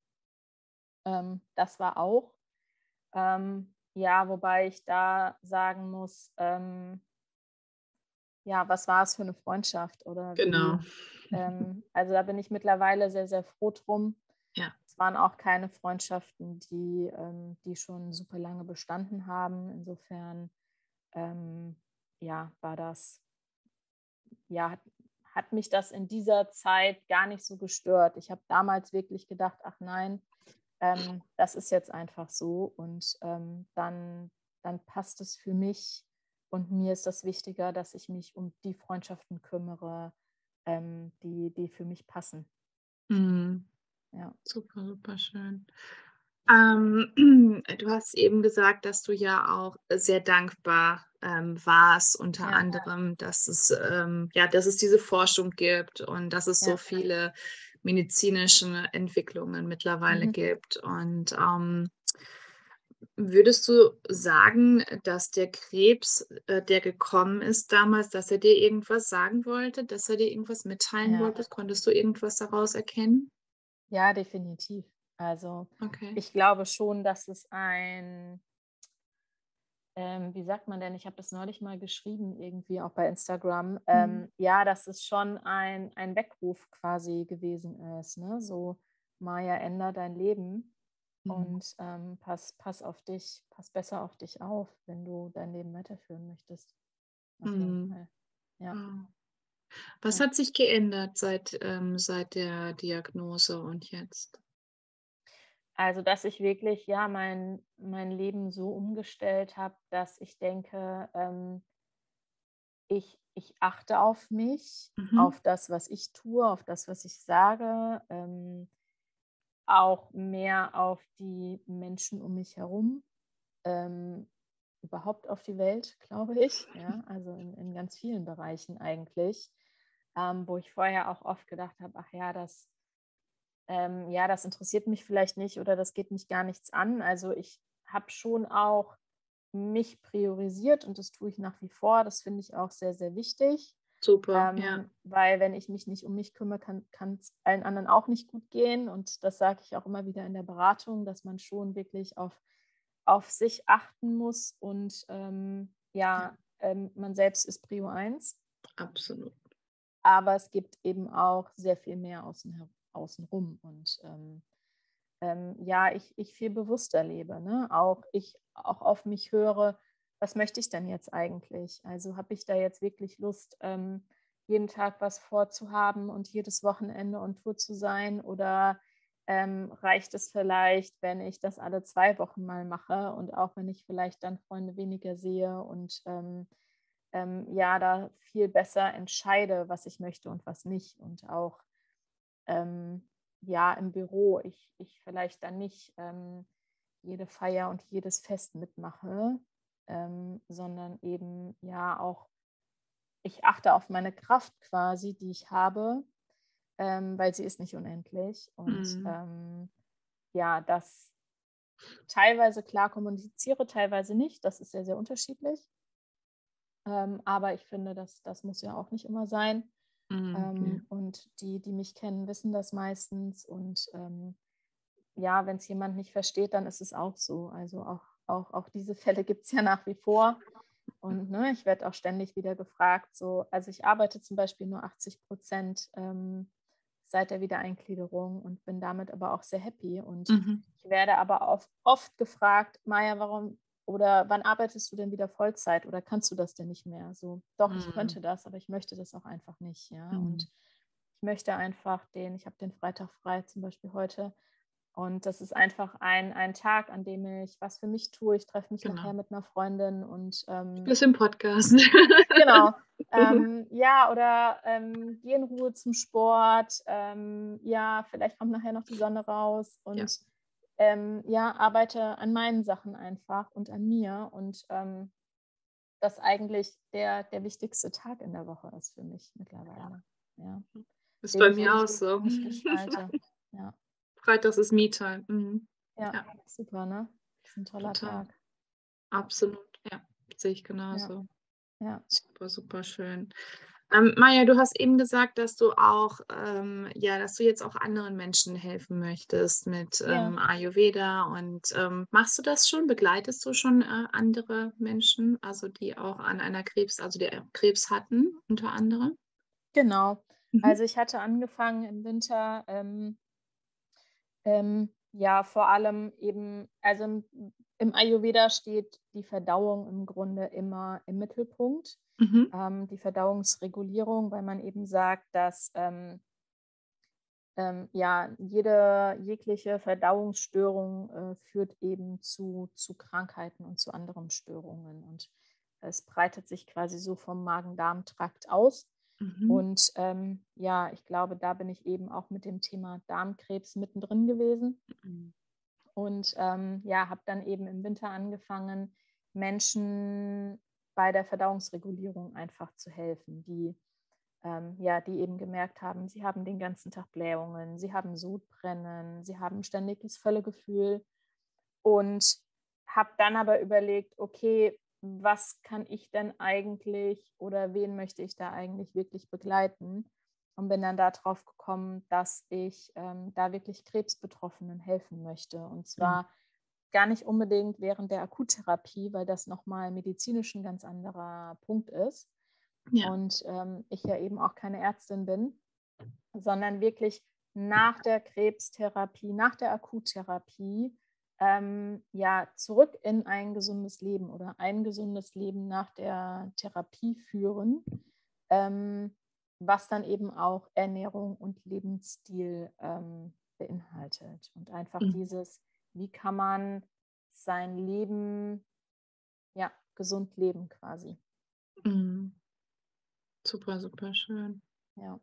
Ähm, das war auch. Ähm, ja, wobei ich da sagen muss, ja, was war es für eine Freundschaft oder genau. Also da bin ich mittlerweile sehr, sehr froh drum, ja. Es waren auch keine Freundschaften, die, ähm, die schon super lange bestanden haben. Insofern ähm, ja, war das, ja, hat, hat mich das in dieser Zeit gar nicht so gestört. Ich habe damals wirklich gedacht, ach nein, ähm, das ist jetzt einfach so und ähm, dann, dann passt es für mich und mir ist das wichtiger, dass ich mich um die Freundschaften kümmere, ähm, die, die für mich passen. Mhm. Ja. Super, super schön. Ähm, du hast eben gesagt, dass du ja auch sehr dankbar ähm, warst, unter ja, anderem, dass es, ähm, ja, dass es diese Forschung gibt und dass es ja. so viele medizinische Entwicklungen mittlerweile mhm. gibt. Und ähm, würdest du sagen, dass der Krebs, äh, der gekommen ist damals, dass er dir irgendwas sagen wollte, dass er dir irgendwas mitteilen ja. wollte? Konntest du irgendwas daraus erkennen? Ja, definitiv. Also okay. ich glaube schon, dass es ein, ähm, wie sagt man denn, ich habe das neulich mal geschrieben, irgendwie auch bei Instagram, ähm, mhm. ja, dass es schon ein, ein Weckruf quasi gewesen ist. Ne? So, Maya, änder dein Leben mhm. und ähm, pass, pass auf dich, pass besser auf dich auf, wenn du dein Leben weiterführen möchtest. Auf jeden mhm. Fall. Ja. Wow. Was hat sich geändert seit, ähm, seit der Diagnose und jetzt? Also, dass ich wirklich ja mein, mein Leben so umgestellt habe, dass ich denke, ähm, ich, ich achte auf mich, mhm. auf das, was ich tue, auf das, was ich sage, ähm, auch mehr auf die Menschen um mich herum, ähm, überhaupt auf die Welt, glaube ich. Ja, also in, in ganz vielen Bereichen eigentlich ähm, wo ich vorher auch oft gedacht habe, ach ja, das, ähm, ja, das interessiert mich vielleicht nicht oder das geht mich gar nichts an. Also ich habe schon auch mich priorisiert und das tue ich nach wie vor. Das finde ich auch sehr, sehr wichtig. Super, ähm, ja. Weil wenn ich mich nicht um mich kümmere, kann es allen anderen auch nicht gut gehen. Und das sage ich auch immer wieder in der Beratung, dass man schon wirklich auf, auf sich achten muss. Und ähm, ja, ja. Ähm, man selbst ist Prio 1. Absolut aber es gibt eben auch sehr viel mehr außen, außenrum. Und ähm, ähm, ja, ich, ich viel bewusster lebe. Ne? Auch ich auch auf mich höre, was möchte ich denn jetzt eigentlich? Also habe ich da jetzt wirklich Lust, ähm, jeden Tag was vorzuhaben und jedes Wochenende und Tour zu sein? Oder ähm, reicht es vielleicht, wenn ich das alle zwei Wochen mal mache und auch wenn ich vielleicht dann Freunde weniger sehe und ähm, ähm, ja da viel besser entscheide, was ich möchte und was nicht. Und auch ähm, ja im Büro, ich, ich vielleicht dann nicht ähm, jede Feier und jedes Fest mitmache, ähm, sondern eben ja auch, ich achte auf meine Kraft quasi, die ich habe, ähm, weil sie ist nicht unendlich. Und mhm. Ähm, ja, das teilweise klar kommuniziere, teilweise nicht. Das ist sehr, sehr unterschiedlich. Ähm, aber ich finde, das, das muss ja auch nicht immer sein. Mhm. Ähm, und die, die mich kennen, wissen das meistens. Und ähm, ja, wenn es jemand nicht versteht, dann ist es auch so. Also auch, auch, auch diese Fälle gibt es ja nach wie vor. Und ne, ich werde auch ständig wieder gefragt, so, also ich arbeite zum Beispiel nur 80 Prozent ähm, seit der Wiedereingliederung und bin damit aber auch sehr happy. Und mhm. ich werde aber oft, oft gefragt, Maja, warum oder wann arbeitest du denn wieder Vollzeit oder kannst du das denn nicht mehr? So, doch, mhm. ich könnte das, aber ich möchte das auch einfach nicht, ja. Mhm. Und ich möchte einfach den, ich habe den Freitag frei, zum Beispiel heute. Und das ist einfach ein, ein Tag, an dem ich was für mich tue. Ich treffe mich Genau. nachher mit einer Freundin und ähm, Bis im Podcast. genau. Ähm, ja, oder ähm, geh in Ruhe zum Sport. Ähm, ja, vielleicht kommt nachher noch die Sonne raus und Ja. ähm, ja, arbeite an meinen Sachen einfach und an mir. Und ähm, das eigentlich der, der wichtigste Tag in der Woche ist für mich mittlerweile. Ja. Ist Den bei mir auch so. Ja, Freitags ist Me-Time. Mhm. ja, Ja. super, ne? Das ist ein toller Total. Tag. Absolut, ja. Sehe ich genauso. Ja. Super, super schön. Ähm, Maja, du hast eben gesagt, dass du auch, ähm, ja, dass du jetzt auch anderen Menschen helfen möchtest mit Ja. ähm, Ayurveda und ähm, machst du das schon? Begleitest du schon äh, andere Menschen, also die auch an einer Krebs, also die Krebs hatten, unter anderem? Genau. Mhm. Also ich hatte angefangen im Winter, ähm, ja, vor allem eben, also im, im Ayurveda steht die Verdauung im Grunde immer im Mittelpunkt. Mhm. Ähm, die Verdauungsregulierung, weil man eben sagt, dass ähm, ähm, ja, jede jegliche Verdauungsstörung äh, führt eben zu, zu Krankheiten und zu anderen Störungen. Und es breitet sich quasi so vom Magen-Darm-Trakt aus. Mhm. Und ähm, ja, ich glaube, da bin ich eben auch mit dem Thema Darmkrebs mittendrin gewesen. Mhm. Und ähm, ja, habe dann eben im Winter angefangen, Menschen bei der Verdauungsregulierung einfach zu helfen, die ähm, ja, die eben gemerkt haben, sie haben den ganzen Tag Blähungen, sie haben Sodbrennen, sie haben ständiges Völlegefühl und habe dann aber überlegt, okay, was kann ich denn eigentlich oder wen möchte ich da eigentlich wirklich begleiten? Und bin dann darauf gekommen, dass ich ähm, da wirklich Krebsbetroffenen helfen möchte. Und zwar gar nicht unbedingt während der Akuttherapie, weil das nochmal medizinisch ein ganz anderer Punkt ist. Ja. Und ähm, ich ja eben auch keine Ärztin bin, sondern wirklich nach der Krebstherapie, nach der Akuttherapie, ähm, ja, zurück in ein gesundes Leben oder ein gesundes Leben nach der Therapie führen, ähm, was dann eben auch Ernährung und Lebensstil ähm, beinhaltet. Und einfach Mhm. dieses, wie kann man sein Leben ja, gesund leben quasi. Mhm. Super, super schön. Ja.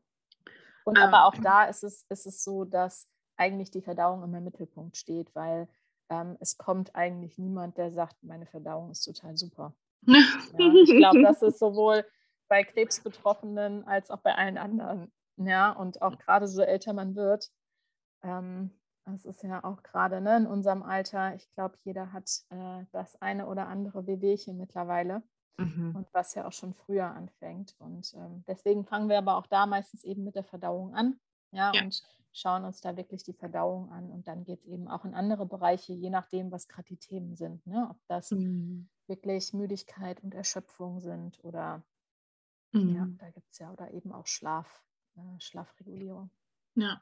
Und Ähm, aber auch da ist es, ist es so, dass eigentlich die Verdauung immer im Mittelpunkt steht, weil ähm, es kommt eigentlich niemand, der sagt, meine Verdauung ist total super. Ja, ich glaube, das ist sowohl bei Krebsbetroffenen als auch bei allen anderen. Ja, und auch gerade so älter man wird, ähm, das ist ja auch gerade ne, in unserem Alter, ich glaube, jeder hat äh, das eine oder andere Wehwehchen mittlerweile Mhm. und was ja auch schon früher anfängt. Und ähm, deswegen fangen wir aber auch da meistens eben mit der Verdauung an. Ja, Ja. und schauen uns da wirklich die Verdauung an. Und dann geht es eben auch in andere Bereiche, je nachdem, was gerade die Themen sind. Ne? Ob das Mhm. wirklich Müdigkeit und Erschöpfung sind oder ja, Mhm. da gibt es ja oder eben auch Schlaf, äh, Schlafregulierung. Ja.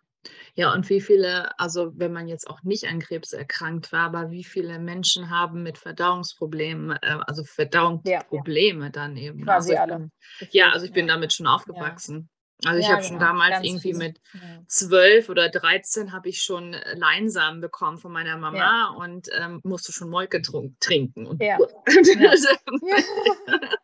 Ja, und wie viele, also wenn man jetzt auch nicht an Krebs erkrankt war, aber wie viele Menschen haben mit Verdauungsproblemen, äh, also Verdauungsprobleme dann eben. ne? Quasi also alle. Bin, ja, also ich bin ja. damit schon aufgewachsen. Also ich Ja, habe schon genau, damals ganz irgendwie mit Ja. 12 oder 13 habe ich schon äh, Leinsamen bekommen von meiner Mama und ähm, musste schon Molke trunk- trinken. Und Ja.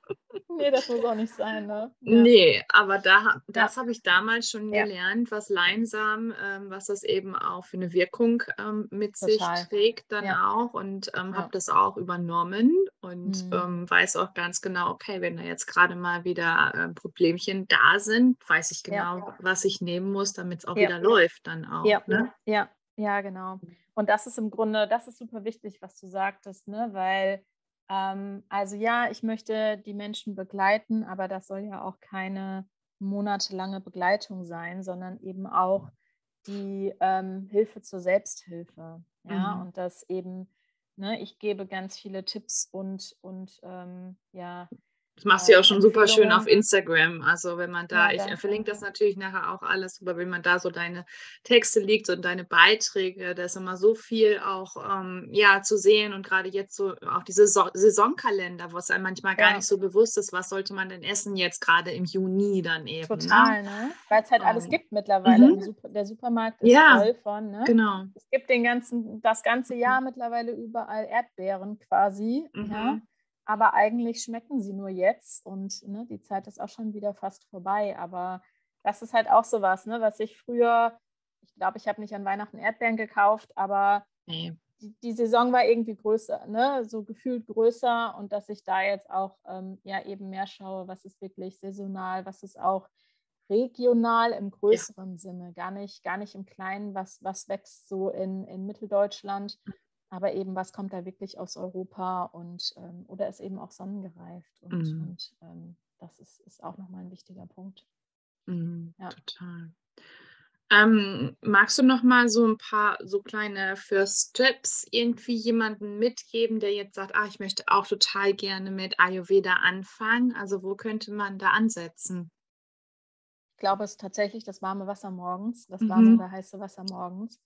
nee, das muss auch nicht sein, ne? Ja. Nee, aber da, das habe ich damals schon Ja. gelernt, was Leinsamen, ähm, was das eben auch für eine Wirkung ähm, mit sich Total. trägt dann Ja. auch und ähm, Ja. habe das auch übernommen und Mhm. ähm, weiß auch ganz genau, okay, wenn da jetzt gerade mal wieder äh, Problemchen da sind, weiß ich Ja. genau, was ich nehmen muss, damit es auch Ja. wieder läuft dann auch. Ja, Ne? ja, ja, genau. Und das ist im Grunde, das ist super wichtig, was du sagtest, ne? Weil, ähm, also ja, ich möchte die Menschen begleiten, aber das soll ja auch keine monatelange Begleitung sein, sondern eben auch die ähm, Hilfe zur Selbsthilfe. Ja, Mhm. und das eben, ne, ich gebe ganz viele Tipps und, und ähm, ja, Das machst du ja auch schon super schön auf Instagram. Also wenn man da, ja, ich verlinke das natürlich nachher auch alles, aber wenn man da so deine Texte liegt und deine Beiträge, da ist immer so viel auch ähm, ja, zu sehen und gerade jetzt so auch diese so Saisonkalender, wo es einem manchmal gar nicht so bewusst ist, was sollte man denn essen jetzt gerade im Juni dann eben. Ne? Total, ne? ne? Weil es halt alles ähm, gibt mittlerweile. Mhm. Der Supermarkt ist ja, voll von, ne? Genau. Es gibt den ganzen, das ganze Jahr mittlerweile überall Erdbeeren quasi. Mhm. Ja? Aber eigentlich schmecken sie nur jetzt und ne, die Zeit ist auch schon wieder fast vorbei. Aber das ist halt auch so was, ne, was ich früher, ich glaube, ich habe nicht an Weihnachten Erdbeeren gekauft, aber nee. die, die, Saison war irgendwie größer, ne, so gefühlt größer und dass ich da jetzt auch ähm, ja eben mehr schaue, was ist wirklich saisonal, was ist auch regional im größeren ja. Sinne, gar nicht, gar nicht im Kleinen, was, was wächst so in, in Mitteldeutschland, aber eben, was kommt da wirklich aus Europa und ähm, oder ist eben auch sonnengereift. Und, mhm. und ähm, das ist, ist auch nochmal ein wichtiger Punkt. Mhm, ja. Total. Ähm, magst du noch mal so ein paar so kleine First Tips irgendwie jemanden mitgeben, der jetzt sagt, ah, ich möchte auch total gerne mit Ayurveda anfangen? Also wo könnte man da ansetzen? Ich glaube, es ist tatsächlich das warme Wasser morgens, das warme mhm. oder heiße Wasser morgens.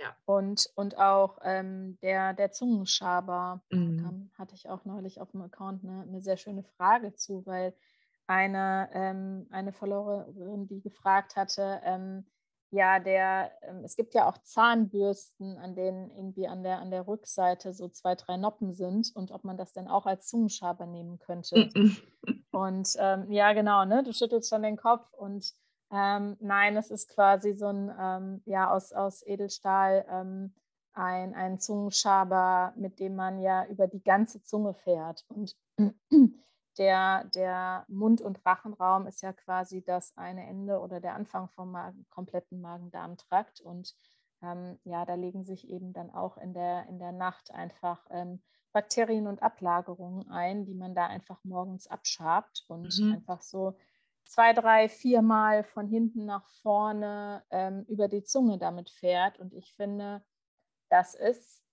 Ja. Und, und auch ähm, der, der Zungenschaber, mhm. kam, hatte ich auch neulich auf dem Account eine, eine sehr schöne Frage zu, weil eine, ähm, eine Followerin, die gefragt hatte, ähm, ja, der, ähm, es gibt ja auch Zahnbürsten, an denen irgendwie an der, an der Rückseite so zwei, drei Noppen sind und ob man das denn auch als Zungenschaber nehmen könnte. Und ähm, ja, genau, ne? Du schüttelst schon den Kopf und ähm, nein, es ist quasi so ein, ähm, ja, aus, aus Edelstahl ähm, ein, ein Zungenschaber, mit dem man ja über die ganze Zunge fährt. Und der, der Mund- und Rachenraum ist ja quasi das eine Ende oder der Anfang vom Magen, kompletten Magen-Darm-Trakt. Und ähm, ja, da legen sich eben dann auch in der, in der Nacht einfach ähm, Bakterien und Ablagerungen ein, die man da einfach morgens abschabt und mhm. einfach so zwei, drei, viermal von hinten nach vorne ähm, über die Zunge damit fährt. Und ich finde, das ist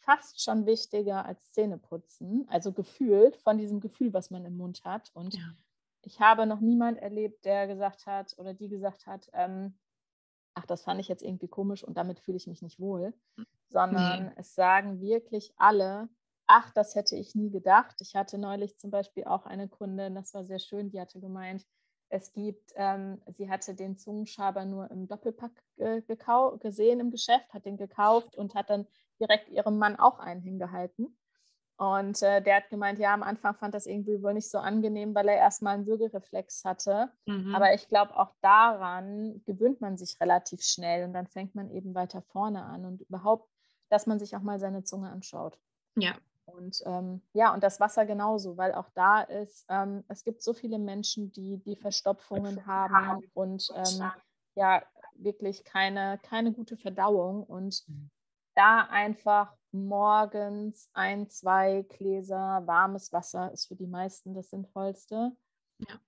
fast schon wichtiger als Zähneputzen, also gefühlt von diesem Gefühl, was man im Mund hat. Und ja. ich habe noch niemand erlebt, der gesagt hat oder die gesagt hat, ähm, ach, das fand ich jetzt irgendwie komisch und damit fühle ich mich nicht wohl, hm. sondern nee. es sagen wirklich alle, ach, das hätte ich nie gedacht. Ich hatte neulich zum Beispiel auch eine Kundin, das war sehr schön, die hatte gemeint, es gibt, ähm, sie hatte den Zungenschaber nur im Doppelpack äh, gesehen im Geschäft, hat den gekauft und hat dann direkt ihrem Mann auch einen hingehalten. Und äh, der hat gemeint, ja, am Anfang fand das irgendwie wohl nicht so angenehm, weil er erstmal einen Würgereflex hatte. Mhm. Aber ich glaube, auch daran gewöhnt man sich relativ schnell und dann fängt man eben weiter vorne an und überhaupt, dass man sich auch mal seine Zunge anschaut. Ja, und ähm, ja, und das Wasser genauso, weil auch da ist, ähm, es gibt so viele Menschen, die die Verstopfungen haben und ähm, ja, wirklich keine, keine gute Verdauung. Und mhm. da einfach morgens ein, zwei Gläser warmes Wasser ist für die meisten das Sinnvollste. Ja.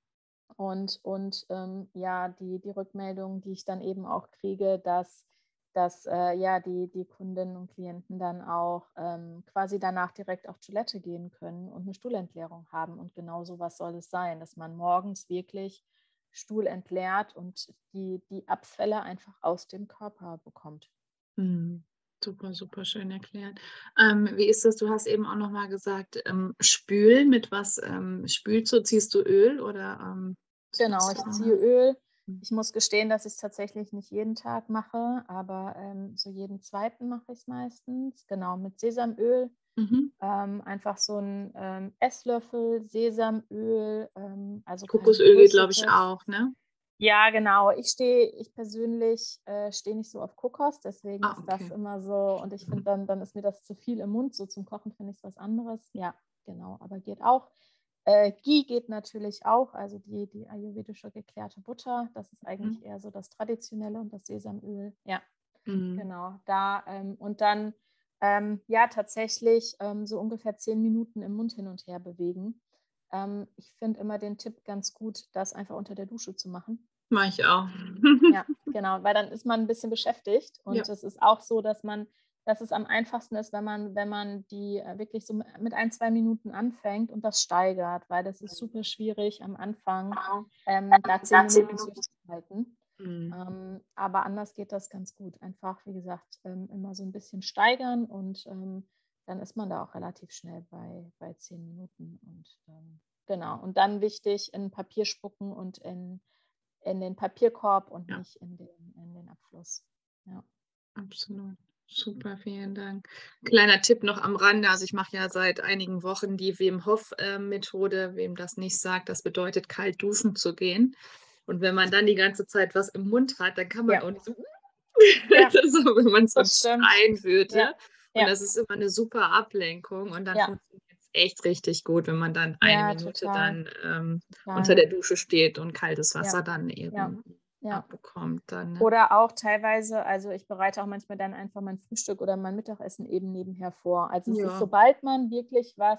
Und, und ähm, ja, die, die Rückmeldung, die ich dann eben auch kriege, dass dass äh, ja die, die Kundinnen und Klienten dann auch ähm, quasi danach direkt auf Toilette gehen können und eine Stuhlentleerung haben. Und genau so was soll es sein, dass man morgens wirklich Stuhl entleert und die, die Abfälle einfach aus dem Körper bekommt. Mhm. Super, super schön erklärt. Ähm, wie ist das? Du hast eben auch nochmal gesagt, ähm, spülen. Mit was ähm, spülst du? Ziehst du Öl oder? Ähm, genau, ich ziehe Öl. Ich muss gestehen, dass ich es tatsächlich nicht jeden Tag mache, aber ähm, so jeden zweiten mache ich es meistens. Genau, mit Sesamöl. Mhm. Ähm, einfach so ein ähm, Esslöffel Sesamöl. Ähm, also Kokosöl geht, glaube ich, auch, ne? Ja, genau. Ich stehe, ich persönlich äh, stehe nicht so auf Kokos, deswegen ah, okay. ist das immer so. Und ich finde, dann, dann ist mir das zu viel im Mund. So zum Kochen finde ich es was anderes. Ja, genau, aber geht auch. Äh, Ghee geht natürlich auch, also die, die ayurvedische geklärte Butter. Das ist eigentlich mhm. eher so das Traditionelle und das Sesamöl. Ja, mhm. genau. Da ähm, und dann ähm, ja tatsächlich ähm, so ungefähr zehn Minuten im Mund hin und her bewegen. Ähm, ich finde immer den Tipp ganz gut, das einfach unter der Dusche zu machen. Mache ich auch. ja, genau, weil dann ist man ein bisschen beschäftigt und es ja. ist auch so, dass man dass es am einfachsten ist, wenn man, wenn man die äh, wirklich so mit ein, zwei Minuten anfängt und das steigert, weil das ist super schwierig am Anfang, ähm, da zehn Minuten durchzuhalten. Mhm. Ähm, aber anders geht das ganz gut. Einfach, wie gesagt, ähm, immer so ein bisschen steigern und ähm, dann ist man da auch relativ schnell bei, bei zehn Minuten. Und ähm, genau, und dann wichtig, in Papier spucken und in, in den Papierkorb und ja. nicht in den, in den Abfluss. Ja. Absolut. Super, vielen Dank. Kleiner Tipp noch am Rande. Also ich mache ja seit einigen Wochen die Wim Hof-Methode. Äh, Wem das nicht sagt, das bedeutet kalt duschen zu gehen. Und wenn man dann die ganze Zeit was im Mund hat, dann kann man ja. auch nicht so, ja. so wenn man so schreien würde. Ja. Und das ist immer eine super Ablenkung. Und dann funktioniert es echt richtig gut, wenn man dann eine Minute total. dann ähm, unter der Dusche steht und kaltes Wasser dann eben ja. abbekommt. Dann, ne? Oder auch teilweise, also ich bereite auch manchmal dann einfach mein Frühstück oder mein Mittagessen eben nebenher vor. Also ja. ist, sobald man wirklich was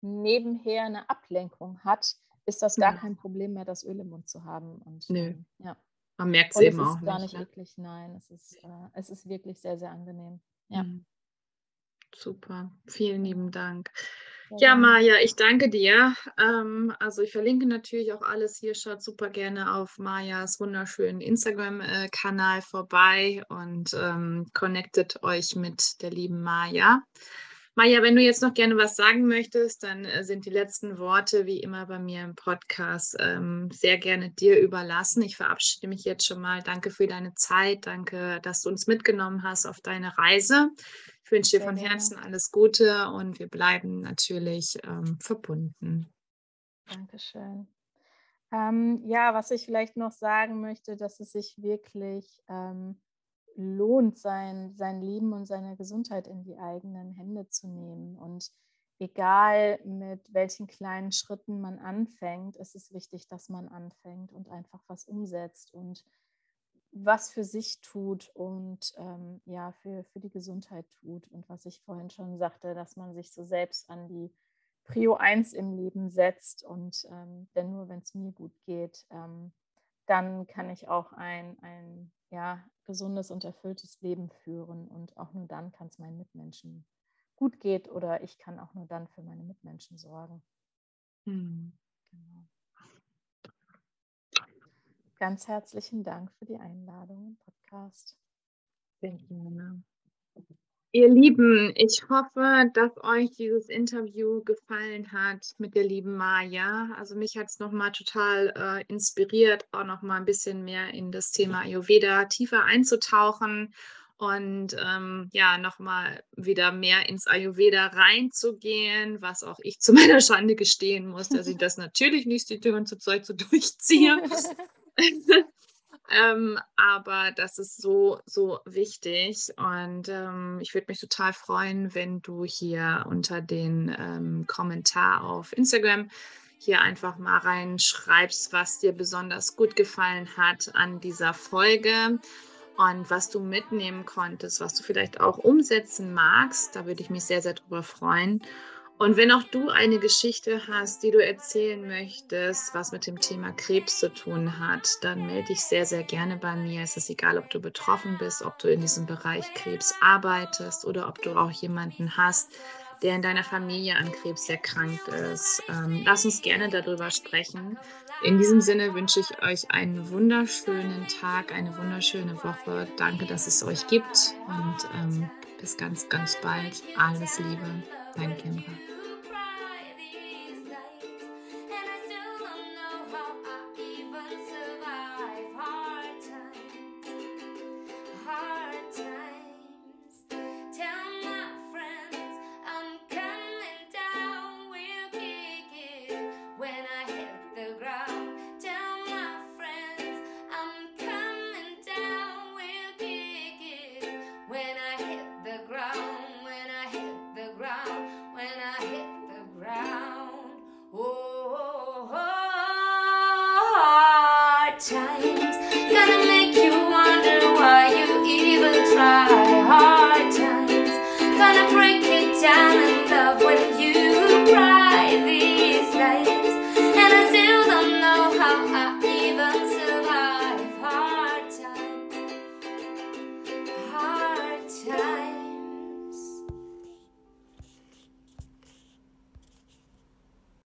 nebenher eine Ablenkung hat, ist das gar ja. kein Problem mehr, das Öl im Mund zu haben. Und, Nö. Ähm, ja. Man merkt es eben auch. Es ist gar nicht, ne? eklig, nein. Es ist, äh, es ist wirklich sehr, sehr angenehm. Ja. Mhm. Super, vielen lieben Dank. Ja, Maja, ich danke dir. Ähm, also ich verlinke natürlich auch alles hier. Schaut super gerne auf Majas wunderschönen Instagram-Kanal vorbei und ähm, connectet euch mit der lieben Maja. Maja, wenn du jetzt noch gerne was sagen möchtest, dann äh, sind die letzten Worte wie immer bei mir im Podcast ähm, sehr gerne dir überlassen. Ich verabschiede mich jetzt schon mal. Danke für deine Zeit. Danke, dass du uns mitgenommen hast auf deine Reise. Ich wünsche dir von Herzen alles Gute und wir bleiben natürlich ähm, verbunden. Dankeschön. Ähm, ja, was ich vielleicht noch sagen möchte, dass es sich wirklich ähm, lohnt, sein, sein Leben und seine Gesundheit in die eigenen Hände zu nehmen. Und egal mit welchen kleinen Schritten man anfängt, ist es wichtig, dass man anfängt und einfach was umsetzt und was für sich tut und ähm, ja, für, für die Gesundheit tut. Und was ich vorhin schon sagte, dass man sich so selbst an die Prio 1 im Leben setzt. Und ähm, denn nur wenn es mir gut geht, ähm, dann kann ich auch ein, ein ja, gesundes und erfülltes Leben führen. Und auch nur dann kann es meinen Mitmenschen gut gehen oder ich kann auch nur dann für meine Mitmenschen sorgen. Hm. Genau. Ganz herzlichen Dank für die Einladung im Podcast. Sehr gerne. Ihr Lieben, ich hoffe, dass euch dieses Interview gefallen hat mit der lieben Maja. Also mich hat es nochmal total äh, inspiriert, auch nochmal ein bisschen mehr in das Thema Ayurveda tiefer einzutauchen und ähm, ja, nochmal wieder mehr ins Ayurveda reinzugehen, was auch ich zu meiner Schande gestehen muss, dass ich das natürlich nicht die Türen zu Zeug so durchziehe. ähm, aber das ist so, so wichtig. Und ähm, ich würde mich total freuen, wenn du hier unter den ähm, Kommentar auf Instagram hier einfach mal reinschreibst, was dir besonders gut gefallen hat an dieser Folge und was du mitnehmen konntest, was du vielleicht auch umsetzen magst. Da würde ich mich sehr, sehr drüber freuen. Und wenn auch du eine Geschichte hast, die du erzählen möchtest, was mit dem Thema Krebs zu tun hat, dann melde dich sehr, sehr gerne bei mir. Es ist egal, ob du betroffen bist, ob du in diesem Bereich Krebs arbeitest oder ob du auch jemanden hast, der in deiner Familie an Krebs erkrankt ist. Ähm, lass uns gerne darüber sprechen. In diesem Sinne wünsche ich euch einen wunderschönen Tag, eine wunderschöne Woche. Danke, dass es euch gibt und ähm, bis ganz, ganz bald. Alles Liebe, dein Kindra.